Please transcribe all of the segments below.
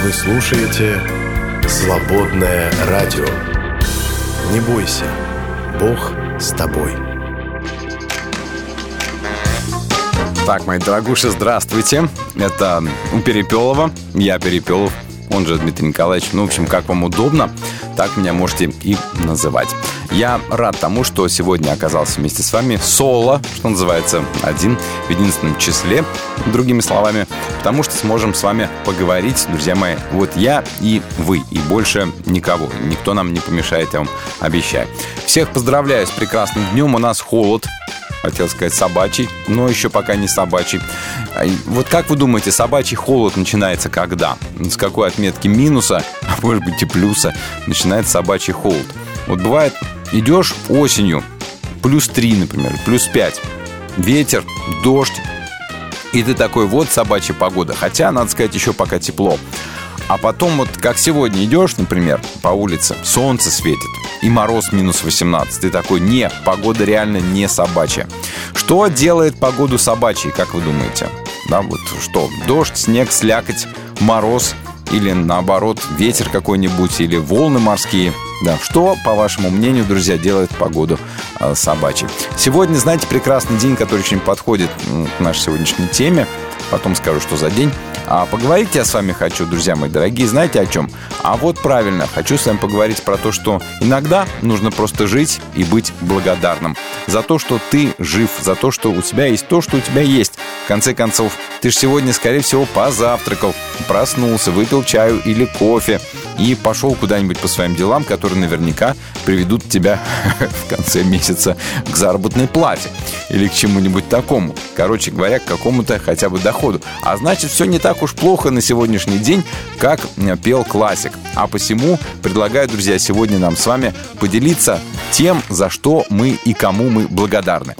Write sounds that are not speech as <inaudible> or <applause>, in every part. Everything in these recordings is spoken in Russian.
Вы слушаете «Свободное радио». Не бойся, Бог с тобой. Так, мои дорогуши, здравствуйте. Это у Перепелова, я Перепелов, он же Дмитрий Николаевич. Ну, в общем, как вам удобно, так меня можете и называть. Я рад тому, что сегодня оказался вместе с вами соло, что называется, один в единственном числе, другими словами, потому что сможем с вами поговорить, друзья мои, вот я и вы, и больше никого. Никто нам не помешает, я вам обещаю. Всех поздравляю с прекрасным днем. У нас холод, хотел сказать собачий, но еще пока не собачий. Вот как вы думаете, собачий холод начинается когда? С какой отметки минуса, <laughs> а может быть и плюса, начинается собачий холод? Вот бывает Идешь осенью, плюс 3, например, плюс 5, ветер, дождь, и ты такой, вот собачья погода. Хотя, надо сказать, еще пока тепло. А потом вот как сегодня идешь, например, по улице, солнце светит, и мороз минус 18. Ты такой, не, погода реально не собачья. Что делает погоду собачьей, как вы думаете? Да, вот что, дождь, снег, слякоть, мороз или наоборот ветер какой-нибудь или волны морские – да, что, по вашему мнению, друзья, делает погоду э, собачьей? Сегодня, знаете, прекрасный день, который очень подходит к нашей сегодняшней теме. Потом скажу, что за день. А поговорить я с вами хочу, друзья мои дорогие, знаете о чем? А вот правильно, хочу с вами поговорить про то, что иногда нужно просто жить и быть благодарным за то, что ты жив, за то, что у тебя есть то, что у тебя есть. Конце концов, ты же сегодня, скорее всего, позавтракал, проснулся, выпил чаю или кофе и пошел куда-нибудь по своим делам, которые наверняка приведут тебя <laughs> в конце месяца к заработной плате или к чему-нибудь такому. Короче говоря, к какому-то хотя бы доходу. А значит, все не так так уж плохо на сегодняшний день, как э, пел классик. А посему предлагаю, друзья, сегодня нам с вами поделиться тем, за что мы и кому мы благодарны.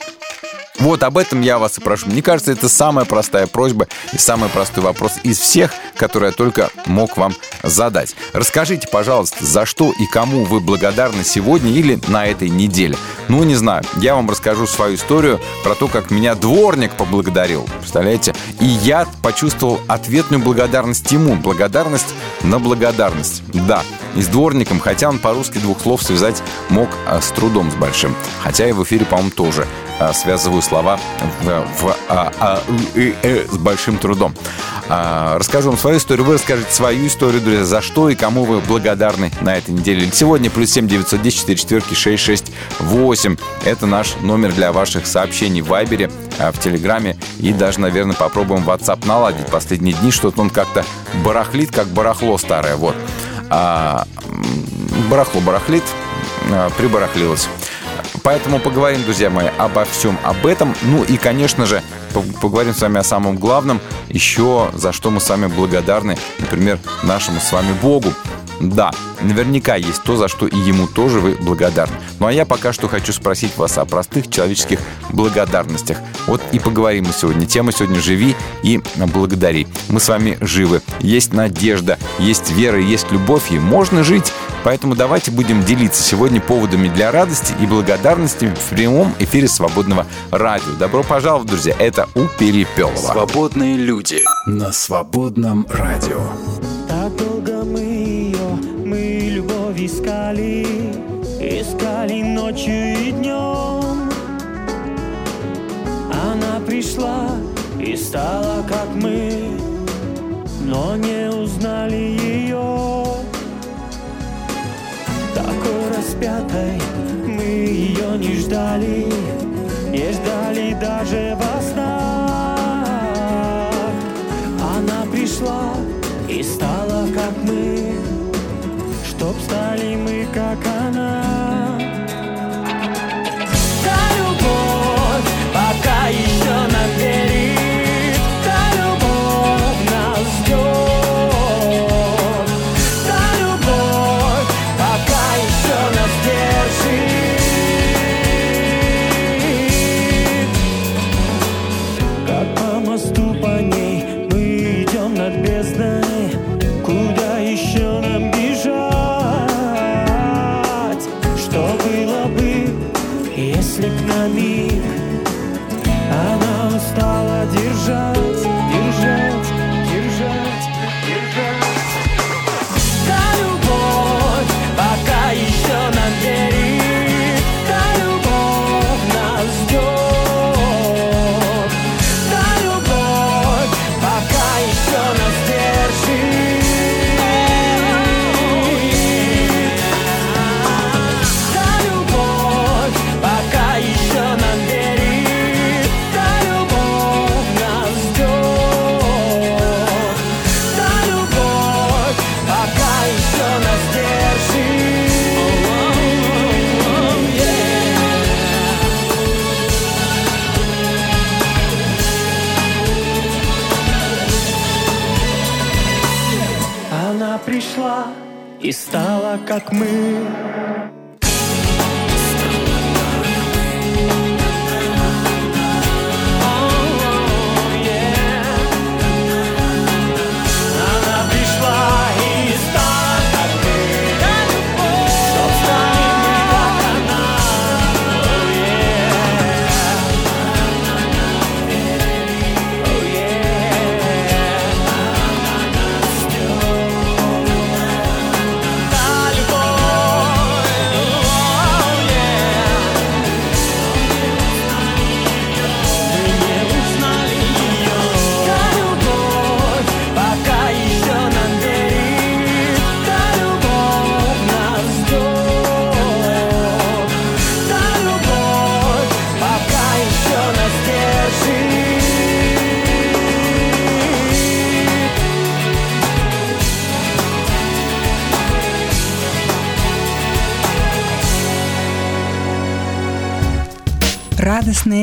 Вот об этом я вас и прошу. Мне кажется, это самая простая просьба и самый простой вопрос из всех, которые я только мог вам задать. Расскажите, пожалуйста, за что и кому вы благодарны сегодня или на этой неделе. Ну, не знаю, я вам расскажу свою историю про то, как меня дворник поблагодарил. Представляете? И я почувствовал ответную благодарность ему. Благодарность на благодарность. Да, и с дворником, хотя он по-русски двух слов связать мог а, с трудом с большим. Хотя и в эфире, по-моему, тоже связываю слова в, в а, а, и, э, с большим трудом. А, расскажу вам свою историю, вы расскажете свою историю, друзья, за что и кому вы благодарны на этой неделе. Сегодня плюс 7 910 4 четверки 6 6 8. Это наш номер для ваших сообщений в Вайбере, а, в Телеграме и даже, наверное, попробуем WhatsApp наладить. Последние дни что-то он как-то барахлит, как барахло старое. Вот. А, барахло барахлит, а, прибарахлилось. Поэтому поговорим, друзья мои, обо всем об этом. Ну и, конечно же, поговорим с вами о самом главном, еще за что мы с вами благодарны, например, нашему с вами Богу. Да, наверняка есть то, за что и ему тоже вы благодарны. Ну а я пока что хочу спросить вас о простых человеческих благодарностях. Вот и поговорим мы сегодня. Тема сегодня «Живи и благодари». Мы с вами живы. Есть надежда, есть вера, есть любовь, и можно жить. Поэтому давайте будем делиться сегодня поводами для радости и благодарности в прямом эфире свободного радио. Добро пожаловать, друзья. Это у Перепелова. Свободные люди на свободном радио. Стала как мы, но не как мы.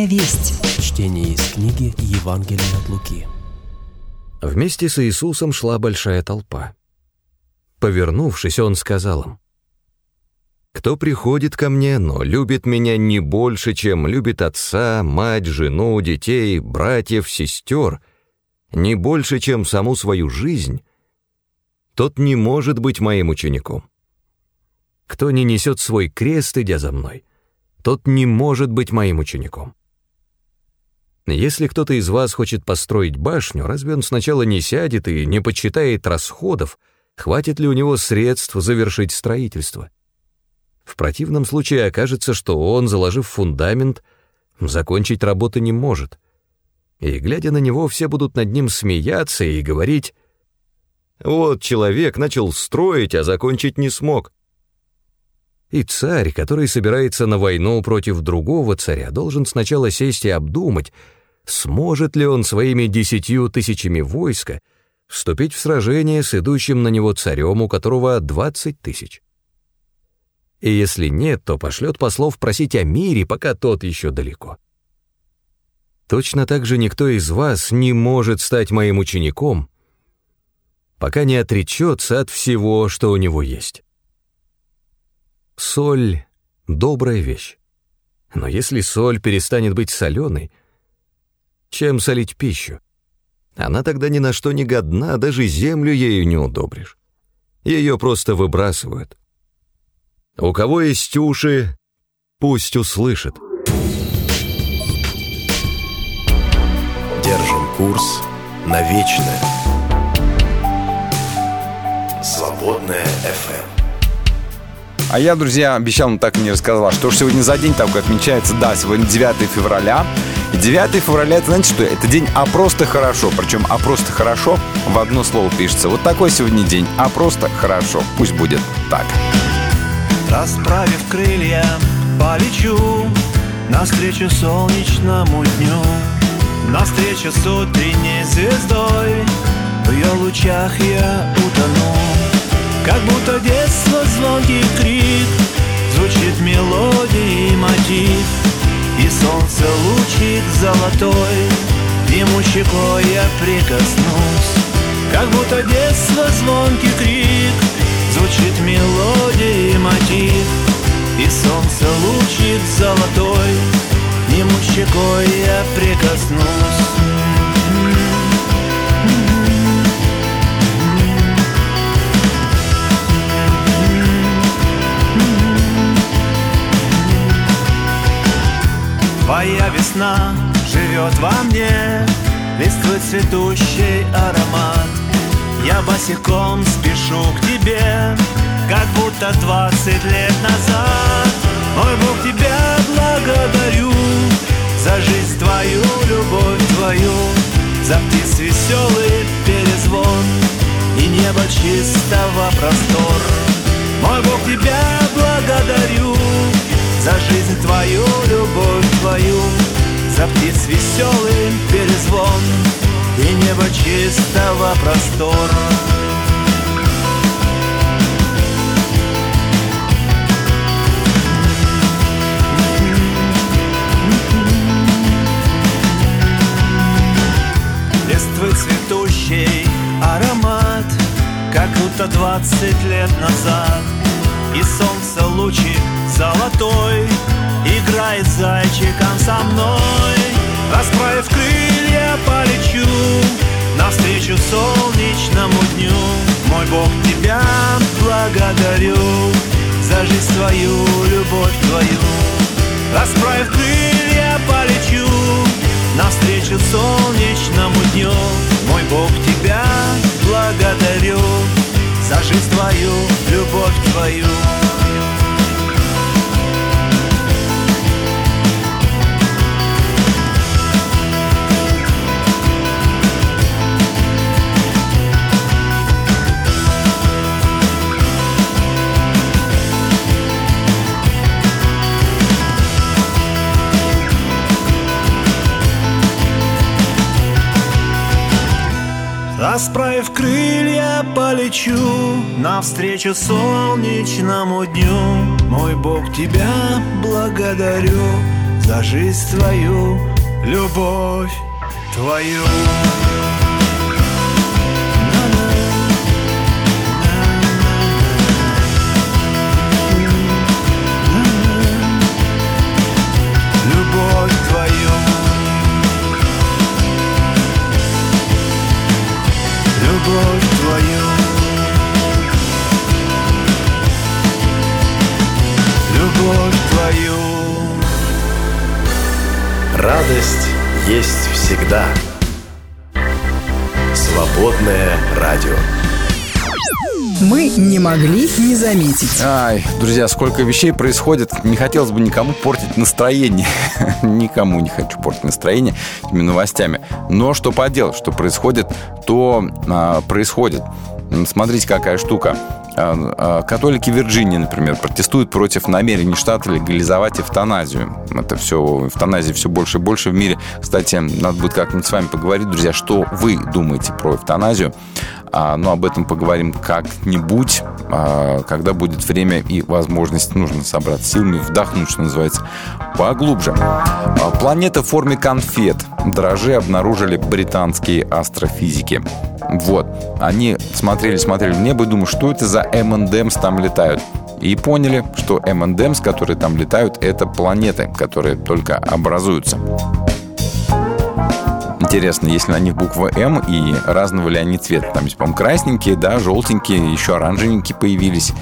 Весть. Чтение из книги Евангелия от Луки. Вместе с Иисусом шла большая толпа. Повернувшись, он сказал им, «Кто приходит ко мне, но любит меня не больше, чем любит отца, мать, жену, детей, братьев, сестер, не больше, чем саму свою жизнь, тот не может быть моим учеником. Кто не несет свой крест, идя за мной, тот не может быть моим учеником. Если кто-то из вас хочет построить башню, разве он сначала не сядет и не подсчитает расходов, хватит ли у него средств завершить строительство? В противном случае окажется, что он, заложив фундамент, закончить работы не может. И, глядя на него, все будут над ним смеяться и говорить, «Вот человек начал строить, а закончить не смог». И царь, который собирается на войну против другого царя, должен сначала сесть и обдумать, сможет ли он своими десятью тысячами войска вступить в сражение с идущим на него царем, у которого двадцать тысяч. И если нет, то пошлет послов просить о мире, пока тот еще далеко. Точно так же никто из вас не может стать моим учеником, пока не отречется от всего, что у него есть. Соль — добрая вещь. Но если соль перестанет быть соленой, чем солить пищу? Она тогда ни на что не годна, даже землю ею не удобришь. Ее просто выбрасывают. У кого есть уши, пусть услышит. Держим курс на вечное. Свободная FM. А я, друзья, обещал, но так и не рассказал, что же сегодня за день такой отмечается. Да, сегодня 9 февраля. И 9 февраля, это знаете что? Это день «А просто хорошо». Причем «А просто хорошо» в одно слово пишется. Вот такой сегодня день «А просто хорошо». Пусть будет так. Расправив крылья, полечу Навстречу солнечному дню Навстречу с утренней звездой В ее лучах я утону как будто детство звонкий крик Звучит мелодия и мотив. И солнце лучик золотой Ему щекой я прикоснусь. Как будто детство звонкий крик Звучит мелодия и мотив. И солнце лучик золотой Ему щекой я прикоснусь Твоя весна живет во мне Листвы цветущий аромат. Я босиком спешу к тебе Как будто двадцать лет назад. Мой Бог, тебя благодарю За жизнь твою, любовь твою За птиц веселый перезвон И небо чистого простор. Мой Бог, тебя благодарю за жизнь твою, любовь твою За птиц веселый перезвон И небо чистого простора. Листвы цветущий аромат Как будто двадцать лет назад. И солнце лучик золотой Играет зайчиком со мной. Расправив крылья, полечу Навстречу солнечному дню. Мой Бог, тебя благодарю За жизнь твою, любовь твою. Расправив крылья, полечу Навстречу солнечному дню. Мой Бог, тебя благодарю За жизнь твою, любовь твою Расправив крылья, полечу Навстречу солнечному дню. Мой Бог, тебя благодарю За жизнь твою, любовь твою Радость есть всегда. Свободное радио. Мы не могли не заметить. Ай, друзья, сколько вещей происходит. Не хотелось бы никому портить настроение. <laughs> никому не хочу портить настроение этими новостями. Но что поделать, что происходит, то а, происходит. Смотрите, какая штука. А, а, католики Вирджинии, например, протестуют против намерений штата легализовать эвтаназию. Это все, эвтаназии все больше и больше в мире. Кстати, надо будет как-нибудь с вами поговорить, друзья, что вы думаете про эвтаназию. А, но об этом поговорим как-нибудь, когда будет время и возможность. Нужно собраться силами, вдохнуть, что называется, поглубже. Планета в форме конфет. Дрожжи обнаружили британские астрофизики. Вот. Они смотрели, смотрели в небо и думают, что это за M&M's там летают. И поняли, что M&M's, которые там летают, это планеты, которые только образуются. Интересно, если на них буква М и разного ли они цвета. Там по-моему, красненькие, да, желтенькие, еще оранжевенькие появились.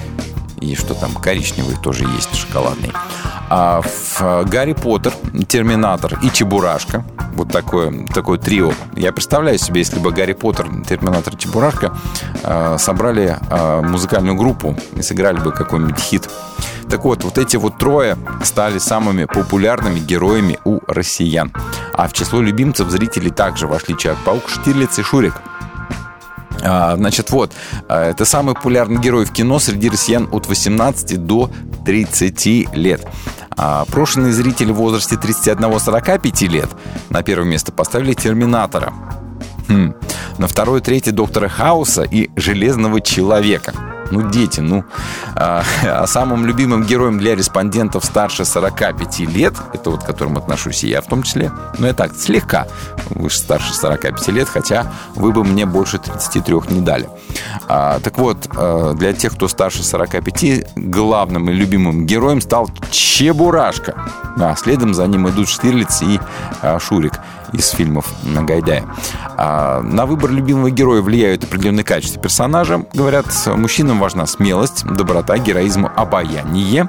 И что там, коричневый тоже есть, шоколадный. А в Гарри Поттер, Терминатор и Чебурашка, вот такое, такое трио. Я представляю себе, если бы Гарри Поттер, Терминатор, Чебурашка э, собрали э, музыкальную группу и сыграли бы какой-нибудь хит. Так вот, вот эти вот трое стали самыми популярными героями у россиян. А в число любимцев зрителей также вошли Человек-паук, Штирлиц и Шурик. А, значит, вот, это самый популярный герой в кино среди россиян от 18 до 30 лет. А прошенные зрители в возрасте 31-45 лет на первое место поставили «Терминатора». Хм. На второе, третье «Доктора Хауса» и «Железного человека». Ну, дети, ну. А, <laughs> а самым любимым героем для респондентов старше 45 лет, это вот к которым отношусь и я в том числе, ну, я так, слегка выше старше 45 лет, хотя вы бы мне больше 33 не дали. А, так вот, а, для тех, кто старше 45, главным и любимым героем стал Чебурашка. А следом за ним идут Штирлиц и а, Шурик из фильмов Гайдая. А на выбор любимого героя влияют определенные качества персонажа. Говорят, мужчинам важна смелость, доброта, героизм, обаяние.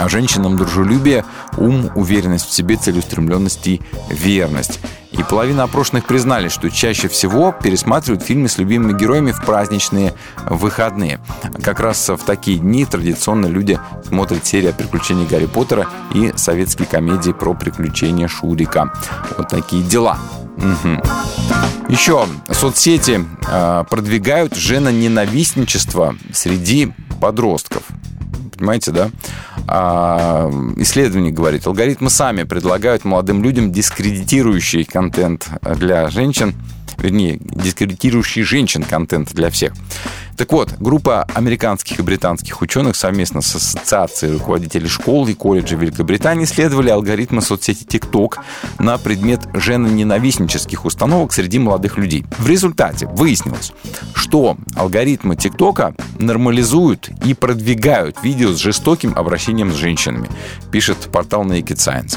А женщинам дружелюбие, ум, уверенность в себе, целеустремленность и верность. И половина опрошенных признали, что чаще всего пересматривают фильмы с любимыми героями в праздничные выходные. Как раз в такие дни традиционно люди смотрят серии о приключениях Гарри Поттера и советские комедии про приключения Шурика. Вот такие дела. Угу. Еще соцсети э, продвигают женоненавистничество среди подростков. Понимаете, да? А, исследование говорит, алгоритмы сами предлагают молодым людям дискредитирующий контент для женщин, вернее, дискредитирующий женщин контент для всех. Так вот, группа американских и британских ученых совместно с Ассоциацией руководителей школ и колледжей Великобритании исследовали алгоритмы соцсети TikTok на предмет женоненавистнических установок среди молодых людей. В результате выяснилось, что алгоритмы ТикТока нормализуют и продвигают видео с жестоким обращением с женщинами, пишет портал Naked Science.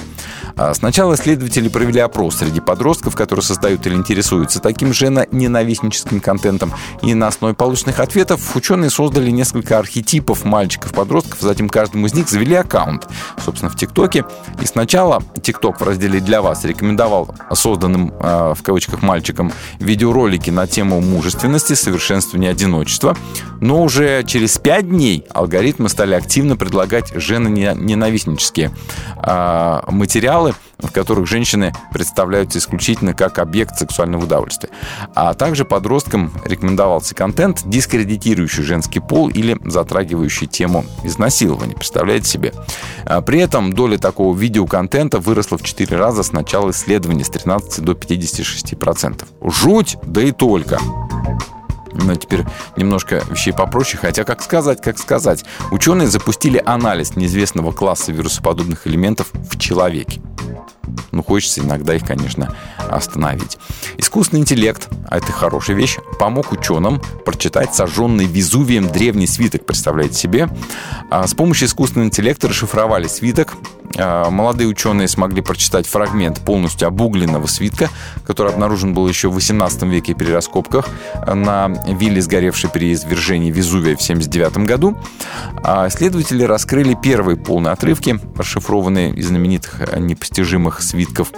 А сначала исследователи провели опрос среди подростков, которые создают или интересуются таким же ненавистническим контентом. И на основе полученных ответов ученые создали несколько архетипов мальчиков-подростков, затем каждому из них завели аккаунт, собственно, в ТикТоке. И сначала ТикТок в разделе «Для вас» рекомендовал созданным, а, в кавычках, мальчикам видеоролики на тему мужественности, совершенствования одиночества. Но уже через пять дней алгоритмы стали активно предлагать женоненавистнические а, материалы, сериалы, в которых женщины представляются исключительно как объект сексуального удовольствия. А также подросткам рекомендовался контент, дискредитирующий женский пол или затрагивающий тему изнасилования. Представляете себе? А при этом доля такого видеоконтента выросла в 4 раза с начала исследования с 13 до 56%. Жуть, да и только. Ну, теперь немножко вещей попроще, хотя как сказать, как сказать. Ученые запустили анализ неизвестного класса вирусоподобных элементов в человеке. Ну, хочется иногда их, конечно, остановить. Искусственный интеллект, а это хорошая вещь, помог ученым прочитать сожженный Везувием древний свиток, представляете себе. А с помощью искусственного интеллекта расшифровали свиток. А, молодые ученые смогли прочитать фрагмент полностью обугленного свитка, который обнаружен был еще в 18 веке при раскопках на вилле, сгоревшей при извержении Везувия в 1979 году. А исследователи раскрыли первые полные отрывки, расшифрованные из знаменитых непостижимых свитков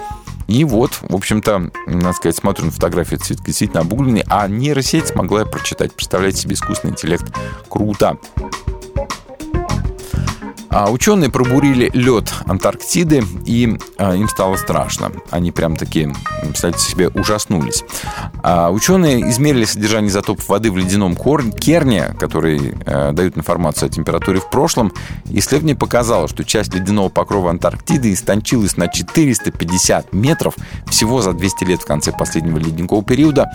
и вот, в общем-то, надо сказать, смотрю на фотографию цветка действительно обугленный, а нейросеть смогла прочитать. Представляете себе искусственный интеллект. Круто. А ученые пробурили лед Антарктиды, и а, им стало страшно. Они прям таки, представьте себе, ужаснулись. А ученые измерили содержание изотопов воды в ледяном керне, который а, дает информацию о температуре в прошлом. Исследование показало, что часть ледяного покрова Антарктиды истончилась на 450 метров всего за 200 лет в конце последнего ледникового периода.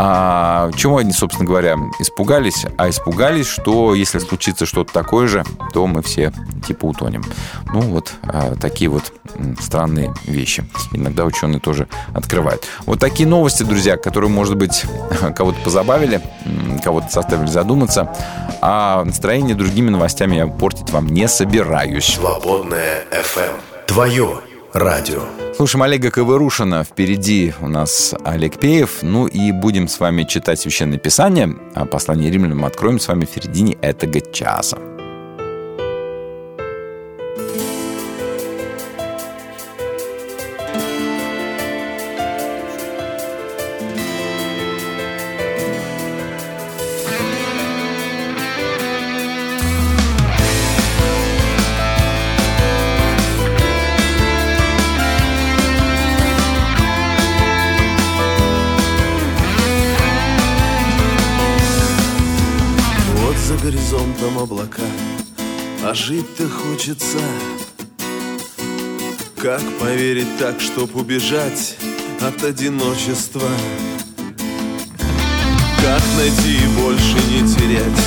А чего они, собственно говоря, испугались? А испугались, что если случится что-то такое же, то мы все типа утонем. Ну вот а, такие вот странные вещи. Иногда ученые тоже открывают. Вот такие новости, друзья, которые, может быть, <laughs> кого-то позабавили, кого-то заставили задуматься. А настроение другими новостями я портить вам не собираюсь. Свободная FM. Твое радио. Слушаем Олега Ковырушина. Впереди у нас Олег Пеев. Ну и будем с вами читать Священное Писание. А послание римлянам откроем с вами в середине этого часа. Жить-то хочется. Как поверить так, чтоб убежать от одиночества? Как найти и больше не терять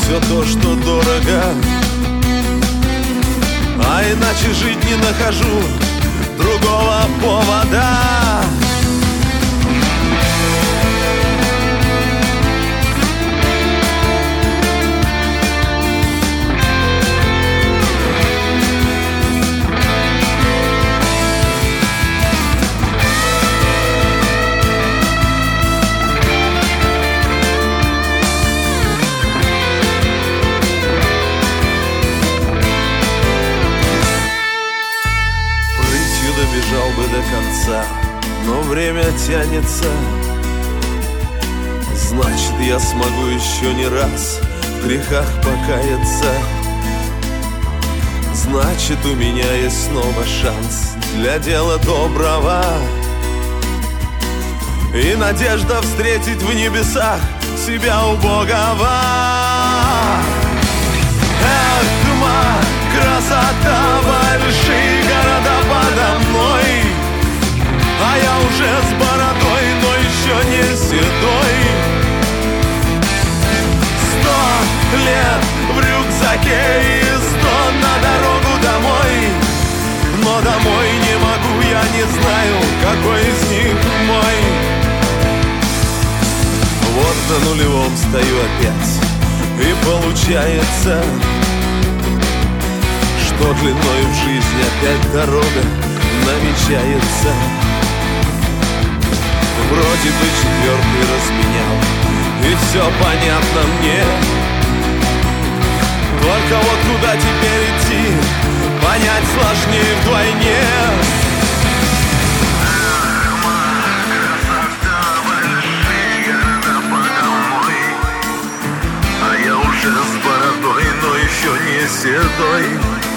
Все то, что дорого? А иначе жить не нахожу Другого повода время тянется. Значит, я смогу еще не раз в грехах покаяться. Значит, у меня есть снова шанс для дела доброго. И надежда встретить в небесах себя убогого. Эх, тьма, красота, большие города подо мной. Я уже с бородой, но еще не седой. Рюкзаке и сто на дорогу домой. Но домой не могу, я не знаю, какой из них мой. Вот на нулевом стою опять И получается Что длиной в жизнь опять дорога намечается Вроде бы четвертый разменял И все понятно мне. Только вот куда теперь идти Понять сложнее вдвойне. А я уже с бородой, но еще не седой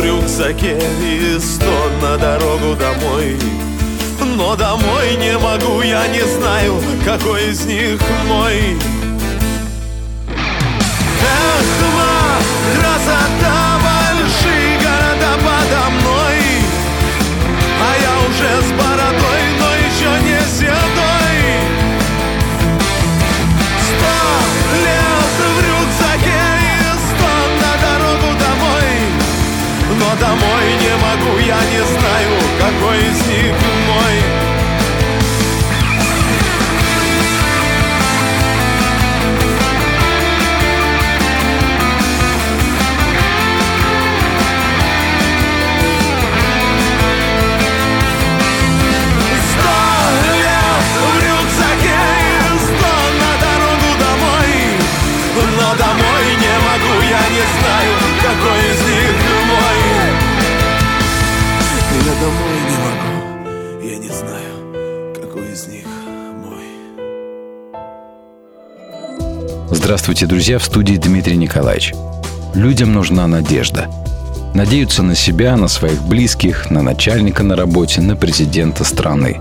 в рюкзаке и сто на дорогу домой. Но домой не могу, я не знаю, какой из них мой. Эх, ма, красота, большие города подо мной. А я уже с я не знаю, какой из них Здравствуйте, друзья, в студии Дмитрий Николаевич. Людям нужна надежда. Надеются на себя, на своих близких, на начальника на работе, на президента страны.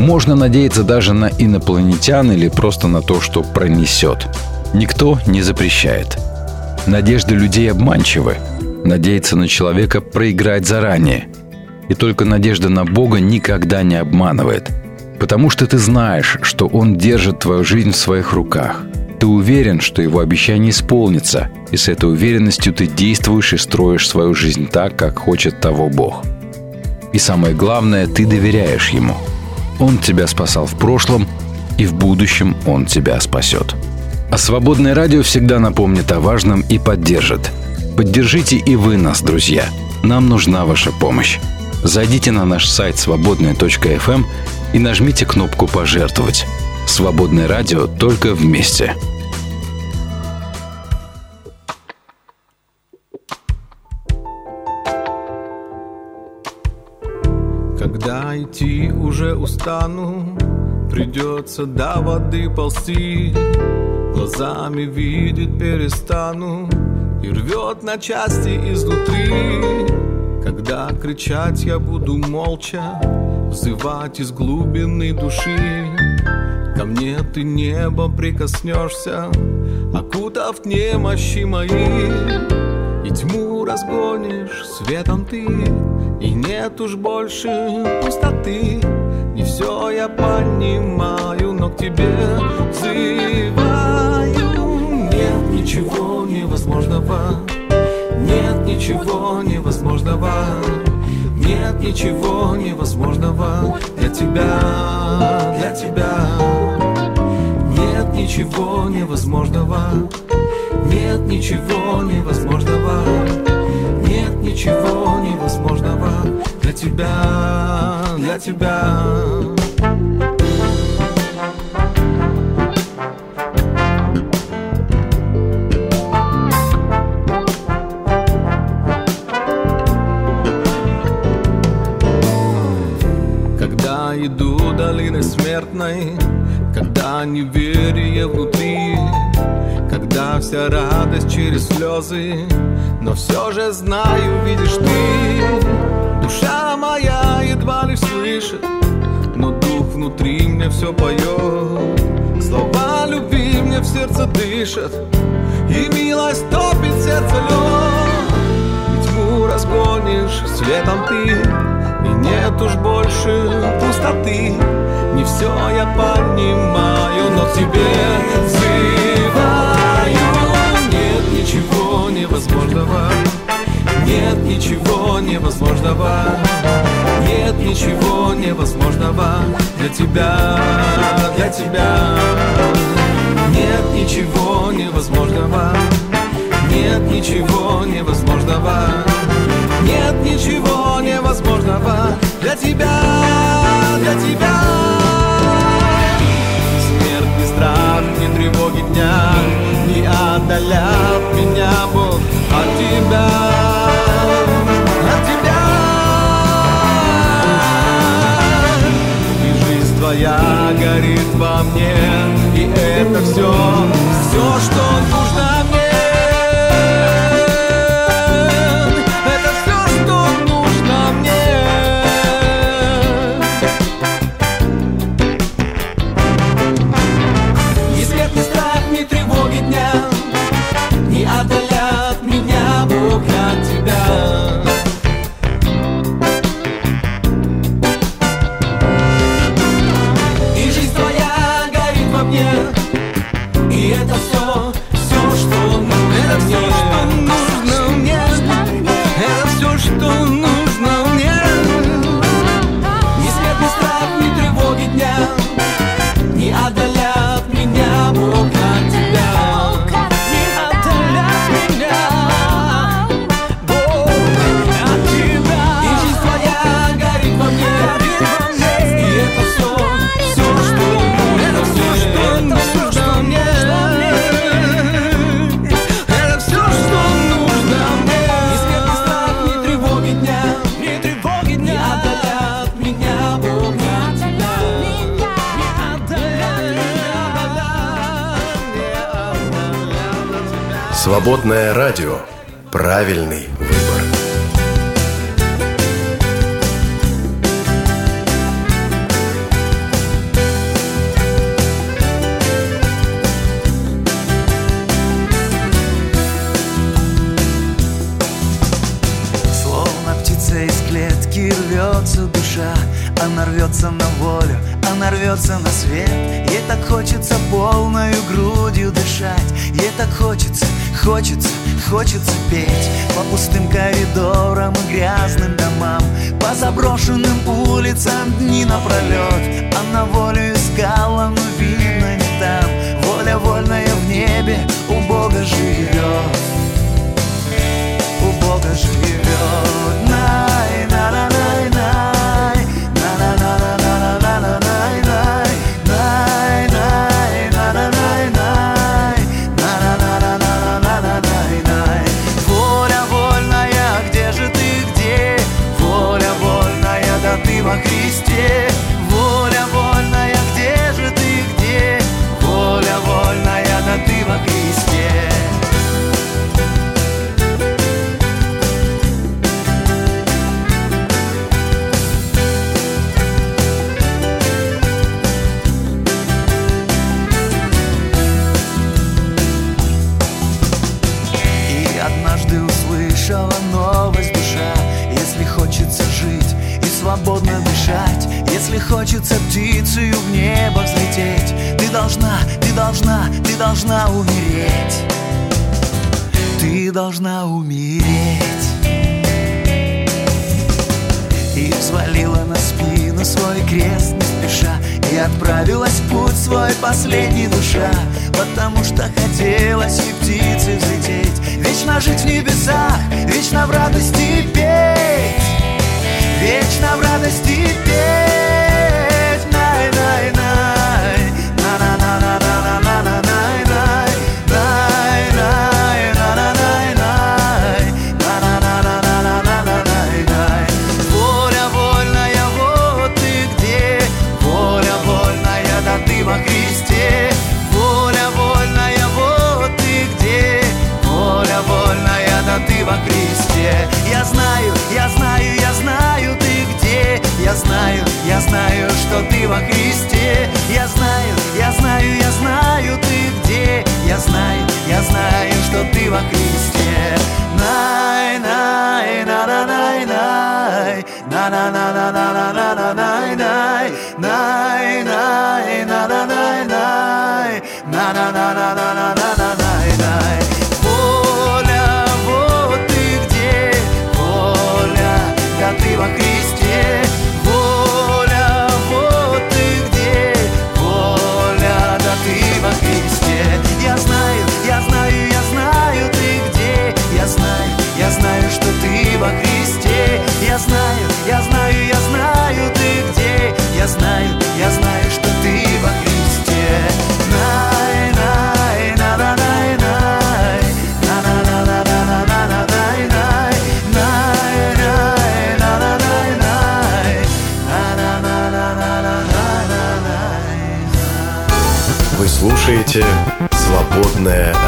Можно надеяться даже на инопланетян или просто на то, что пронесет. Никто не запрещает. Надежды людей обманчивы. Надеяться на человека проиграть заранее. И только надежда на Бога никогда не обманывает. Потому что ты знаешь, что Он держит твою жизнь в своих руках. Ты уверен, что Его обещание исполнится, и с этой уверенностью ты действуешь и строишь свою жизнь так, как хочет того Бог. И самое главное, ты доверяешь Ему. Он тебя спасал в прошлом, и в будущем Он тебя спасет. А «Свободное радио» всегда напомнит о важном и поддержит. Поддержите и вы нас, друзья. Нам нужна ваша помощь. Зайдите на наш сайт свободная.фм и нажмите кнопку «Пожертвовать». «Свободное радио» только вместе. Когда идти уже устану, придется до воды ползти. Глазами видеть перестану и рвет на части изнутри. Когда кричать я буду молча, взывать из глубины души. Ко мне ты небо прикоснешься, окутав немощи мои. И тьму разгонишь светом ты И нет уж больше пустоты. Не все я понимаю, но к тебе взываю. Нет ничего невозможного Нет ничего невозможного Нет ничего невозможного Для тебя, для тебя. Нет ничего невозможного нет ничего невозможного Нет ничего невозможного Для тебя, для тебя долиной смертной Когда неверие внутри когда вся радость через слезы Но все же знаю, видишь ты Душа моя едва лишь слышит Но дух внутри мне все поет Слова любви мне в сердце дышат И милость топит сердце лед И тьму разгонишь светом ты И нет уж больше пустоты не все я понимаю, но тебе взываю. Нет ничего невозможного. Нет ничего невозможного. Нет ничего невозможного. Для тебя, для тебя. Нет ничего невозможного. Нет ничего невозможного. Нет ничего невозможного для тебя, для тебя. Смерть, ни страх, ни тревоги дня не отдалят меня, Бог, от тебя. От тебя. И жизнь твоя горит во мне, и это все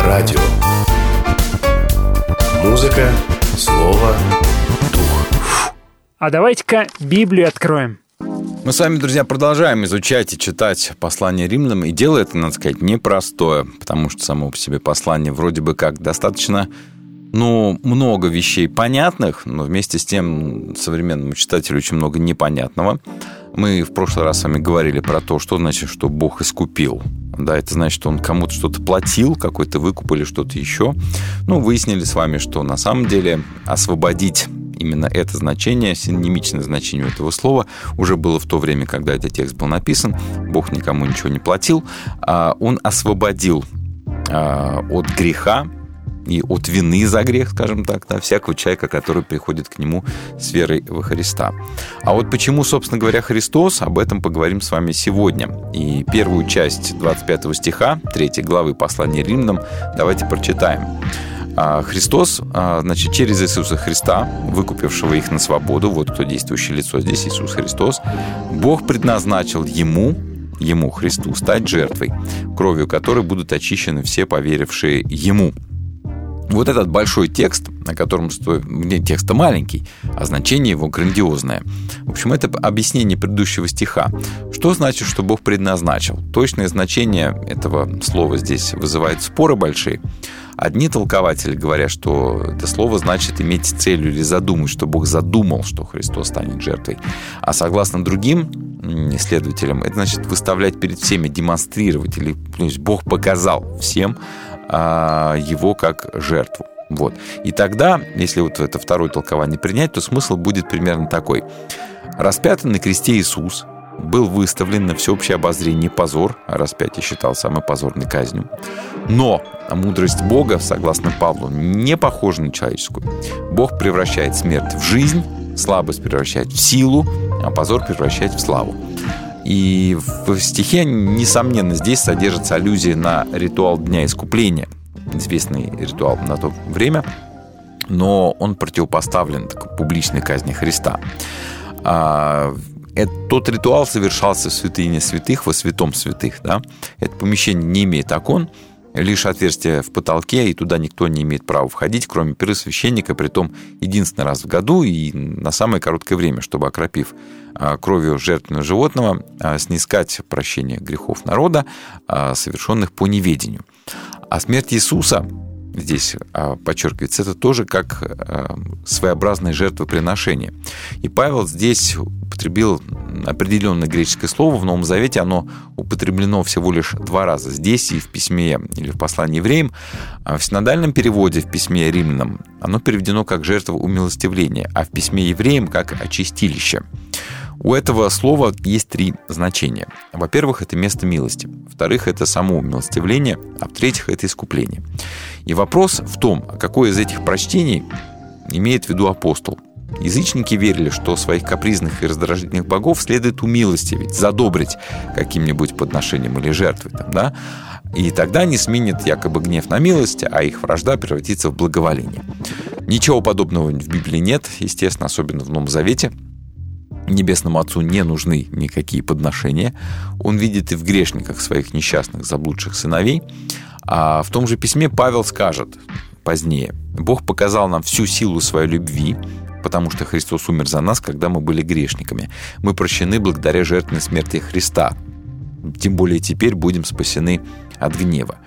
радио». Музыка, слово, дух. А давайте-ка Библию откроем. Мы с вами, друзья, продолжаем изучать и читать послание римлянам. И дело это, надо сказать, непростое, потому что само по себе послание вроде бы как достаточно ну, много вещей понятных, но вместе с тем современному читателю очень много непонятного. Мы в прошлый раз с вами говорили про то, что значит, что Бог искупил. Да, это значит, что он кому-то что-то платил, какой-то выкуп или что-то еще. Ну, выяснили с вами, что на самом деле освободить именно это значение, синонимичное значение этого слова, уже было в то время, когда этот текст был написан. Бог никому ничего не платил. А он освободил а, от греха, и от вины за грех, скажем так, да, всякого человека, который приходит к нему с верой во Христа. А вот почему, собственно говоря, Христос, об этом поговорим с вами сегодня. И первую часть 25 стиха 3 главы послания римлянам давайте прочитаем. А Христос, а, значит, через Иисуса Христа, выкупившего их на свободу, вот кто действующее лицо здесь, Иисус Христос, Бог предназначил Ему, Ему, Христу, стать жертвой, кровью которой будут очищены все поверившие Ему. Вот этот большой текст, на котором стоит... Нет, текст маленький, а значение его грандиозное. В общем, это объяснение предыдущего стиха. Что значит, что Бог предназначил? Точное значение этого слова здесь вызывает споры большие. Одни толкователи говорят, что это слово значит иметь целью или задумать, что Бог задумал, что Христос станет жертвой. А согласно другим исследователям, это значит выставлять перед всеми, демонстрировать, или то есть Бог показал всем, его как жертву. Вот. И тогда, если вот это второе толкование принять, то смысл будет примерно такой. Распятый на кресте Иисус был выставлен на всеобщее обозрение позор, а распятие считал самой позорной казнью. Но мудрость Бога, согласно Павлу, не похожа на человеческую. Бог превращает смерть в жизнь, слабость превращает в силу, а позор превращает в славу. И в стихе, несомненно, здесь содержится аллюзия на ритуал Дня Искупления, известный ритуал на то время, но он противопоставлен такой публичной казни Христа. А, тот ритуал совершался в святыне святых, во святом святых. Да? Это помещение не имеет окон, лишь отверстие в потолке, и туда никто не имеет права входить, кроме первосвященника, при том единственный раз в году и на самое короткое время, чтобы, окропив а, кровью жертвенного животного, а, снискать прощение грехов народа, а, совершенных по неведению. А смерть Иисуса здесь подчеркивается, это тоже как своеобразное жертвоприношение. И Павел здесь употребил определенное греческое слово в Новом Завете, оно употреблено всего лишь два раза. Здесь и в письме или в послании евреям. А в синодальном переводе в письме римлянам оно переведено как жертва умилостивления, а в письме евреям как очистилище. У этого слова есть три значения. Во-первых, это место милости. Во-вторых, это само умилостивление. А в-третьих, это искупление. И вопрос в том, какое из этих прочтений имеет в виду апостол. Язычники верили, что своих капризных и раздражительных богов следует умилостивить, задобрить каким-нибудь подношением или жертвой. Там, да? И тогда они сменят якобы гнев на милость, а их вражда превратится в благоволение. Ничего подобного в Библии нет, естественно, особенно в Новом Завете. Небесному Отцу не нужны никакие подношения. Он видит и в грешниках своих несчастных заблудших сыновей. А в том же письме Павел скажет позднее, «Бог показал нам всю силу своей любви, потому что Христос умер за нас, когда мы были грешниками. Мы прощены благодаря жертвенной смерти Христа. Тем более теперь будем спасены от гнева.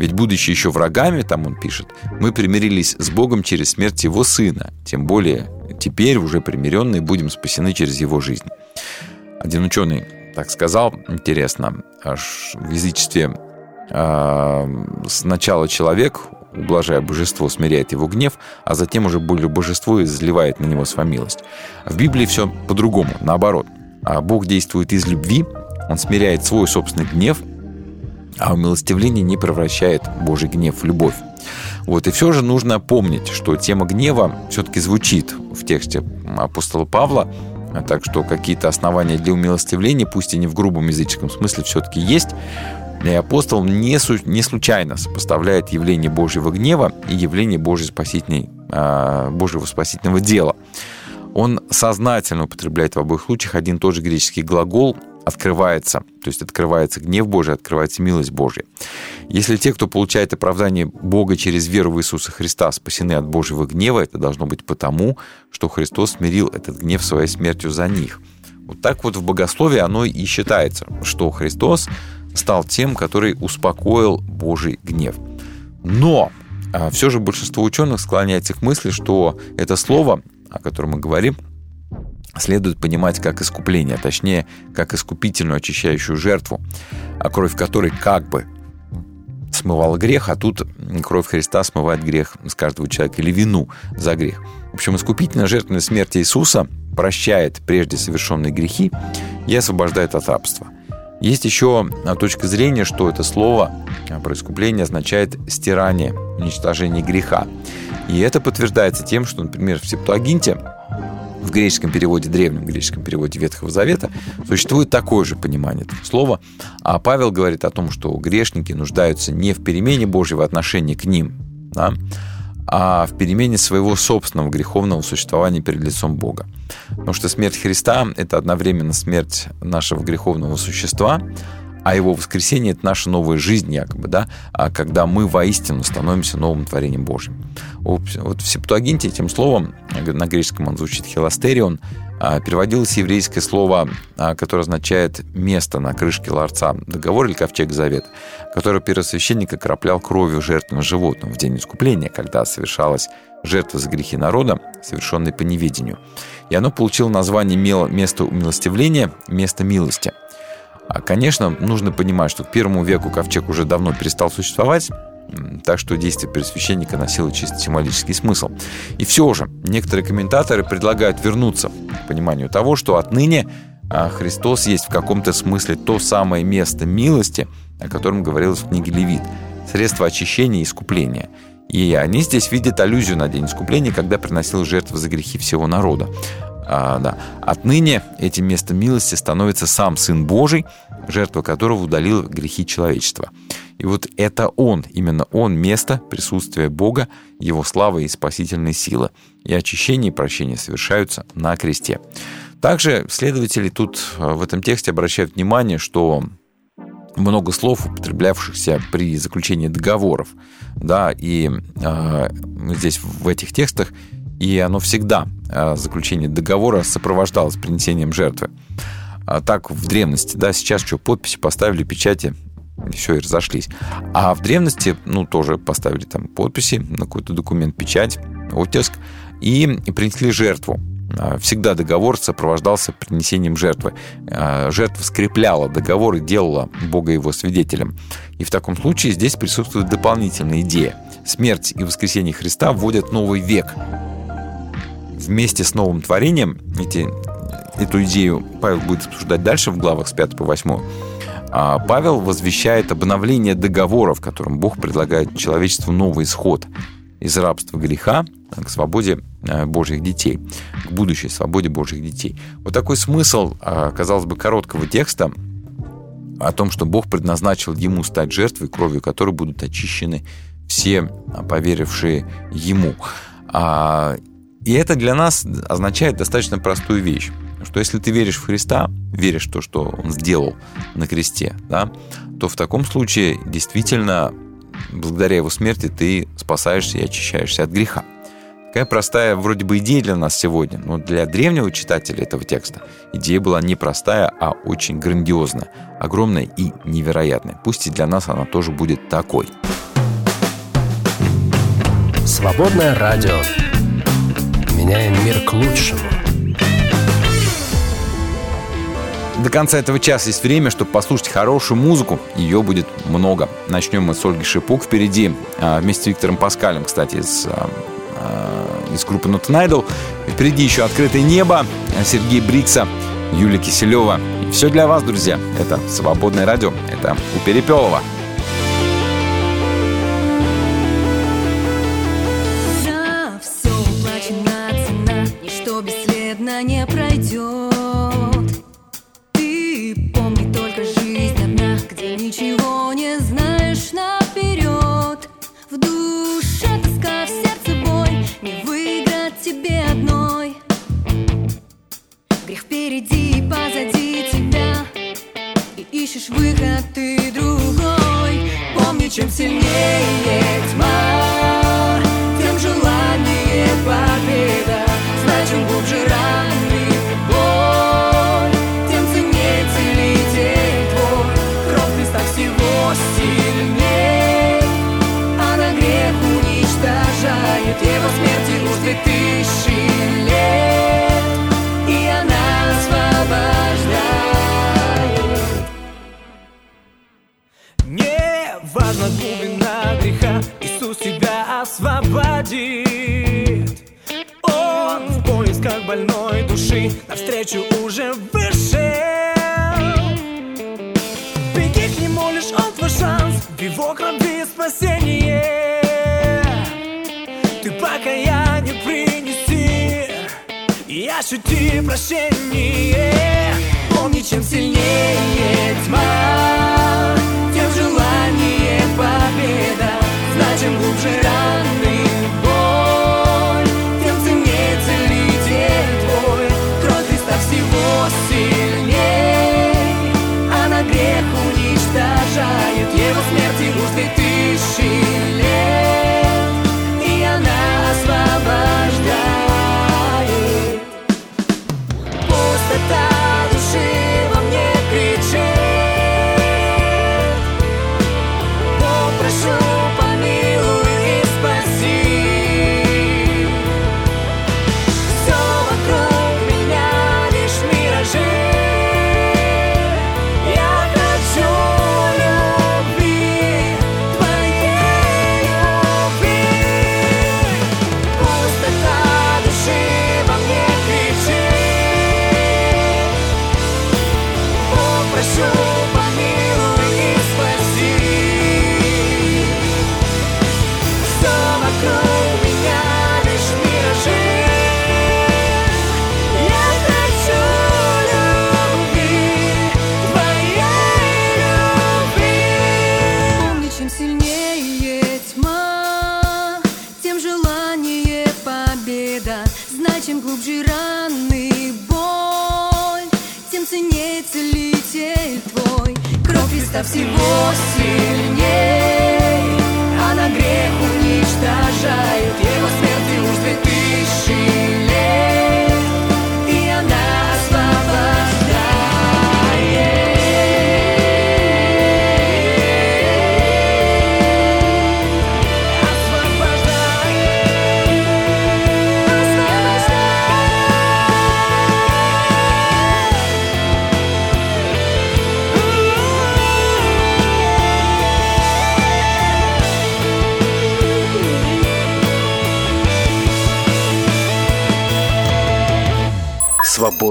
Ведь, будучи еще врагами, там он пишет, мы примирились с Богом через смерть Его Сына. Тем более теперь, уже примиренные, будем спасены через Его жизнь. Один ученый так сказал, интересно, аж в язычестве э, сначала человек ублажая божество, смиряет его гнев, а затем уже более божество изливает на него свою милость. В Библии все по-другому, наоборот. А Бог действует из любви, Он смиряет свой собственный гнев, а умилостивление не превращает Божий гнев в любовь. Вот, и все же нужно помнить, что тема гнева все-таки звучит в тексте апостола Павла, так что какие-то основания для умилостивления, пусть и не в грубом языческом смысле, все-таки есть. И апостол не, не случайно сопоставляет явление Божьего гнева и явление Божьей спасительной, а, Божьего спасительного дела. Он сознательно употребляет в обоих случаях один и тот же греческий глагол, открывается, то есть открывается гнев Божий, открывается милость Божья. Если те, кто получает оправдание Бога через веру в Иисуса Христа, спасены от Божьего гнева, это должно быть потому, что Христос смирил этот гнев своей смертью за них. Вот так вот в богословии оно и считается, что Христос стал тем, который успокоил Божий гнев. Но а, все же большинство ученых склоняется к мысли, что это слово, о котором мы говорим, следует понимать как искупление, точнее, как искупительную очищающую жертву, а кровь которой как бы смывала грех, а тут кровь Христа смывает грех с каждого человека или вину за грех. В общем, искупительная жертвенная смерть Иисуса прощает прежде совершенные грехи и освобождает от рабства – есть еще точка зрения, что это слово про искупление означает стирание, уничтожение греха. И это подтверждается тем, что, например, в Септуагинте, в греческом переводе, древнем греческом переводе Ветхого Завета, существует такое же понимание этого слова. А Павел говорит о том, что грешники нуждаются не в перемене Божьего отношения к ним, да, а в перемене своего собственного греховного существования перед лицом Бога. Потому что смерть Христа – это одновременно смерть нашего греховного существа, а его воскресение – это наша новая жизнь, якобы, да, а когда мы воистину становимся новым творением Божьим. Вот в Септуагинте этим словом, на греческом он звучит «хеластерион», а, переводилось еврейское слово, а, которое означает «место на крышке ларца», договор или ковчег завет, который первосвященник окроплял кровью жертвным животным в день искупления, когда совершалась жертва за грехи народа, совершенной по неведению. И оно получило название «место умилостивления», «место милости». А, конечно, нужно понимать, что к первому веку ковчег уже давно перестал существовать, так что действие пересвященника носило чисто символический смысл. И все же, некоторые комментаторы предлагают вернуться к пониманию того, что отныне а, Христос есть в каком-то смысле то самое место милости, о котором говорилось в книге Левит, средство очищения и искупления. И они здесь видят аллюзию на день искупления, когда приносил жертвы за грехи всего народа. А, да. Отныне этим местом милости становится сам Сын Божий, жертва которого удалила грехи человечества. И вот это Он, именно Он, место присутствия Бога, Его славы и спасительной силы. И очищение и прощение совершаются на кресте. Также следователи тут э, в этом тексте обращают внимание, что много слов, употреблявшихся при заключении договоров, да, и э, здесь в этих текстах, и оно всегда, э, заключение договора сопровождалось принесением жертвы. А так в древности, да, сейчас что, подписи поставили, печати, все, и разошлись. А в древности, ну, тоже поставили там подписи на какой-то документ, печать, оттиск, и, принесли жертву. А, всегда договор сопровождался принесением жертвы. А, жертва скрепляла договор и делала Бога его свидетелем. И в таком случае здесь присутствует дополнительная идея. Смерть и воскресение Христа вводят новый век. Вместе с новым творением эти, эту идею Павел будет обсуждать дальше в главах с 5 по 8 а Павел возвещает обновление договора, в котором Бог предлагает человечеству новый исход из рабства греха к свободе э, Божьих детей, к будущей свободе Божьих детей. Вот такой смысл, э, казалось бы, короткого текста о том, что Бог предназначил ему стать жертвой, кровью которой будут очищены все поверившие ему. И это для нас означает достаточно простую вещь что если ты веришь в Христа, веришь в то, что Он сделал на кресте, да, то в таком случае действительно благодаря Его смерти ты спасаешься и очищаешься от греха. Такая простая вроде бы идея для нас сегодня, но для древнего читателя этого текста идея была не простая, а очень грандиозная, огромная и невероятная. Пусть и для нас она тоже будет такой. Свободное радио. Меняем мир к лучшему. До конца этого часа есть время, чтобы послушать хорошую музыку. Ее будет много. Начнем мы с Ольги Шипук впереди, а, вместе с Виктором Паскалем, кстати, из, а, а, из группы Not an Idol. Впереди еще «Открытое небо», Сергей Брикса, Юлия Киселева. И все для вас, друзья. Это «Свободное радио», это у Перепелова. впереди и позади тебя. И ищешь выход ты другой. Помни, чем сильнее тьма.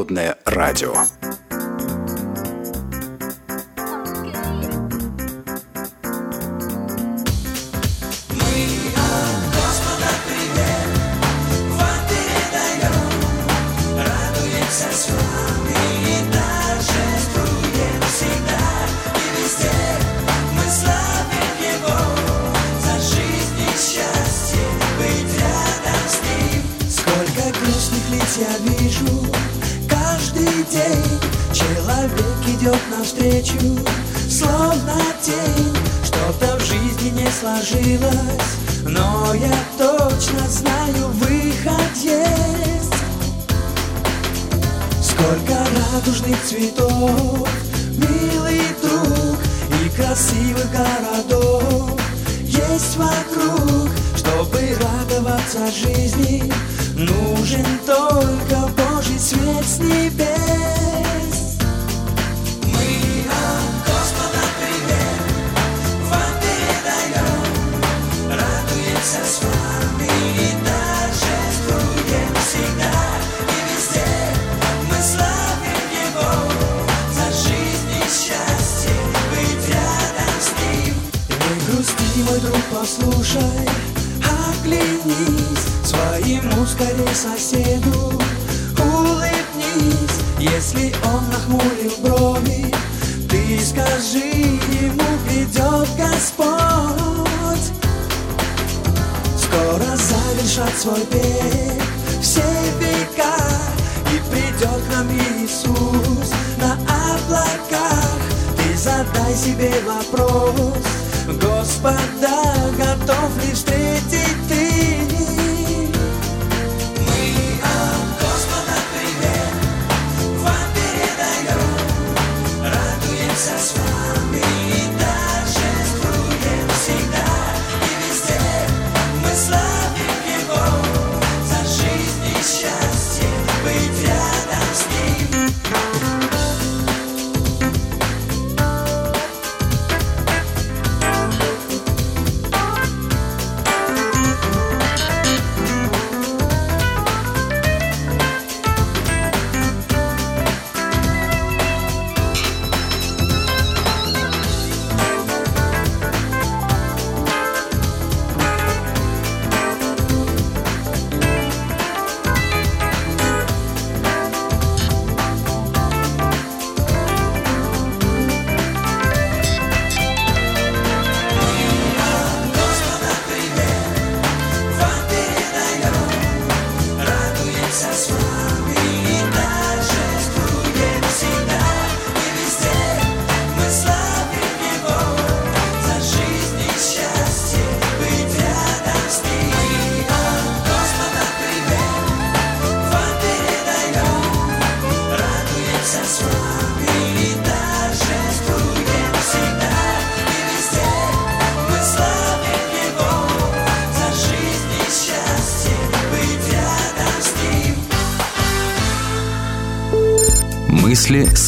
eine знаю, выход есть. Сколько радужных цветов, милый друг И красивых городов есть вокруг. Чтобы радоваться жизни, нужен только Божий свет с небес. послушай, оглянись Своему скорее соседу улыбнись. Если он нахмурил брови, ты скажи ему идет Господь. Скоро завершат свой бег все века И придет к нам Иисус на облаках. Ты задай себе вопрос мы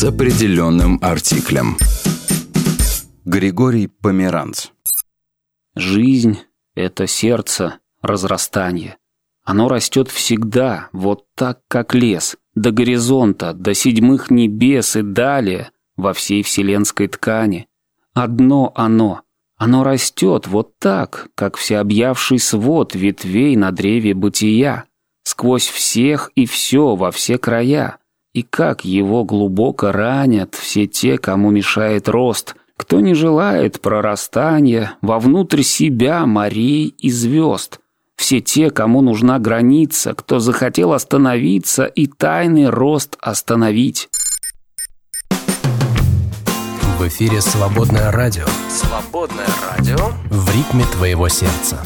с определенным артиклем. Григорий Померанц. Жизнь — это сердце, разрастание. Оно растет всегда, вот так, как лес, до горизонта, до седьмых небес и далее, во всей вселенской ткани. Одно оно. Оно растет вот так, как всеобъявший свод ветвей на древе бытия, сквозь всех и все во все края. И как его глубоко ранят все те, кому мешает рост, кто не желает прорастания вовнутрь себя морей и звезд. Все те, кому нужна граница, кто захотел остановиться и тайный рост остановить. В эфире «Свободное радио» Свободное радио. в ритме твоего сердца.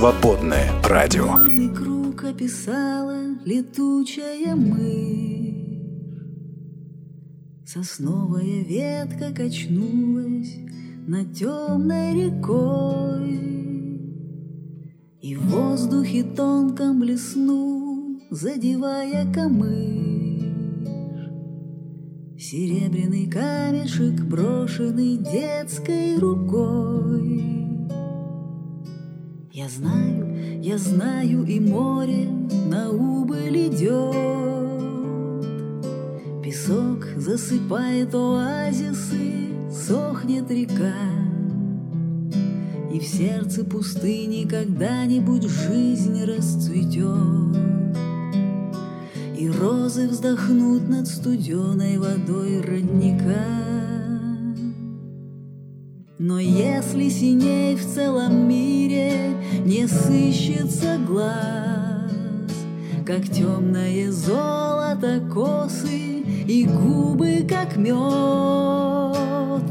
Свободное радио. Круг описала летучая мышь. Сосновая ветка качнулась над темной рекой. И в воздухе тонком блеснул, задевая камыш. Серебряный камешек, брошенный детской рукой. Я знаю, я знаю, и море на убыль идет. Песок засыпает оазисы, сохнет река. И в сердце пустыни когда-нибудь жизнь расцветет. И розы вздохнут над студеной водой родника. Но если синей в целом мире не сыщется глаз, Как темное золото косы и губы, как мед,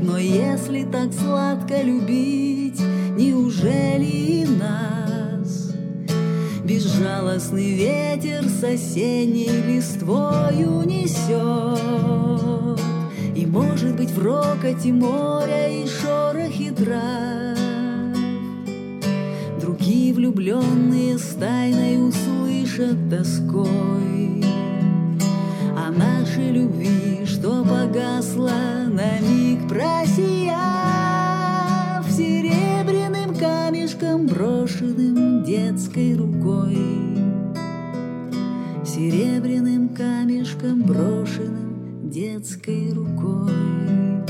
Но если так сладко любить, неужели и нас Безжалостный ветер с осенней листвой унесет? И, может быть, в рокоте моря и шорохе трав Другие влюбленные с тайной услышат тоской. О нашей любви, что погасла на миг просияв Серебряным камешком, брошенным детской рукой. Серебряным камешком, брошенным детской рукой.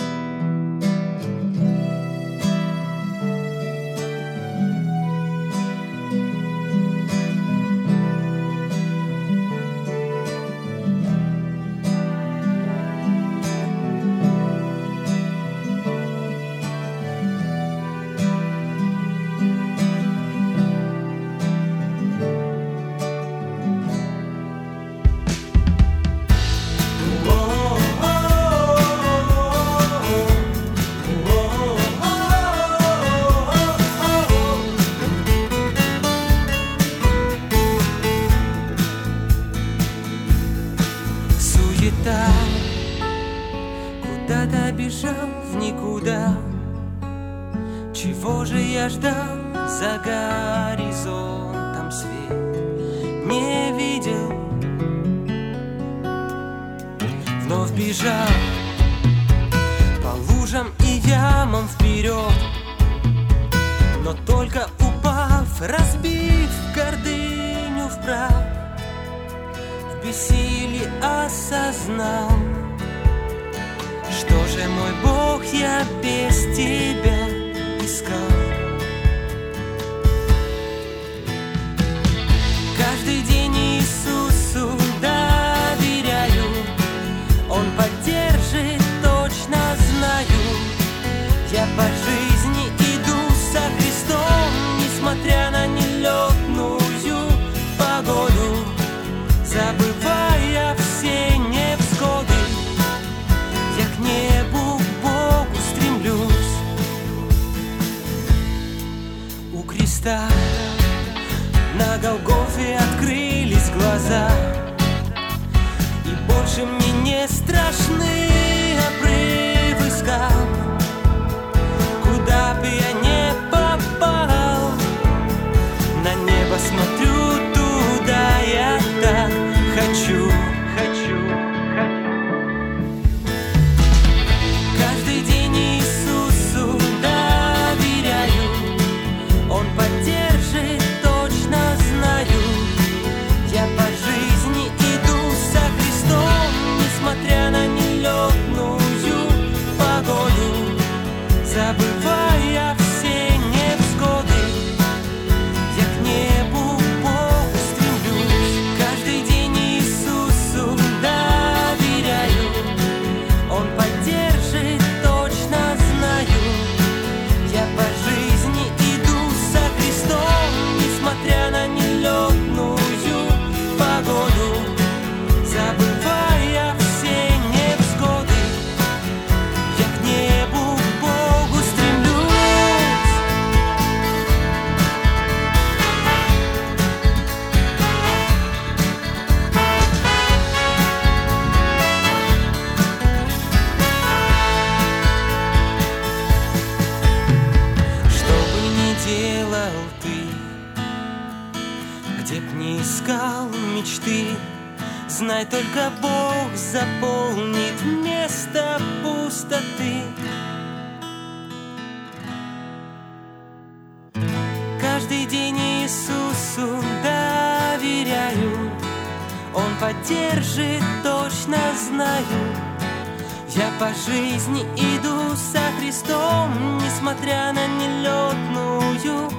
Жизни иду со Христом, несмотря на нелетную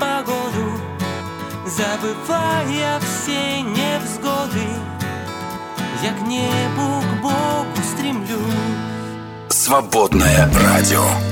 погоду, забывая все невзгоды. Я к небу, к Богу стремлюсь. Свободное радио.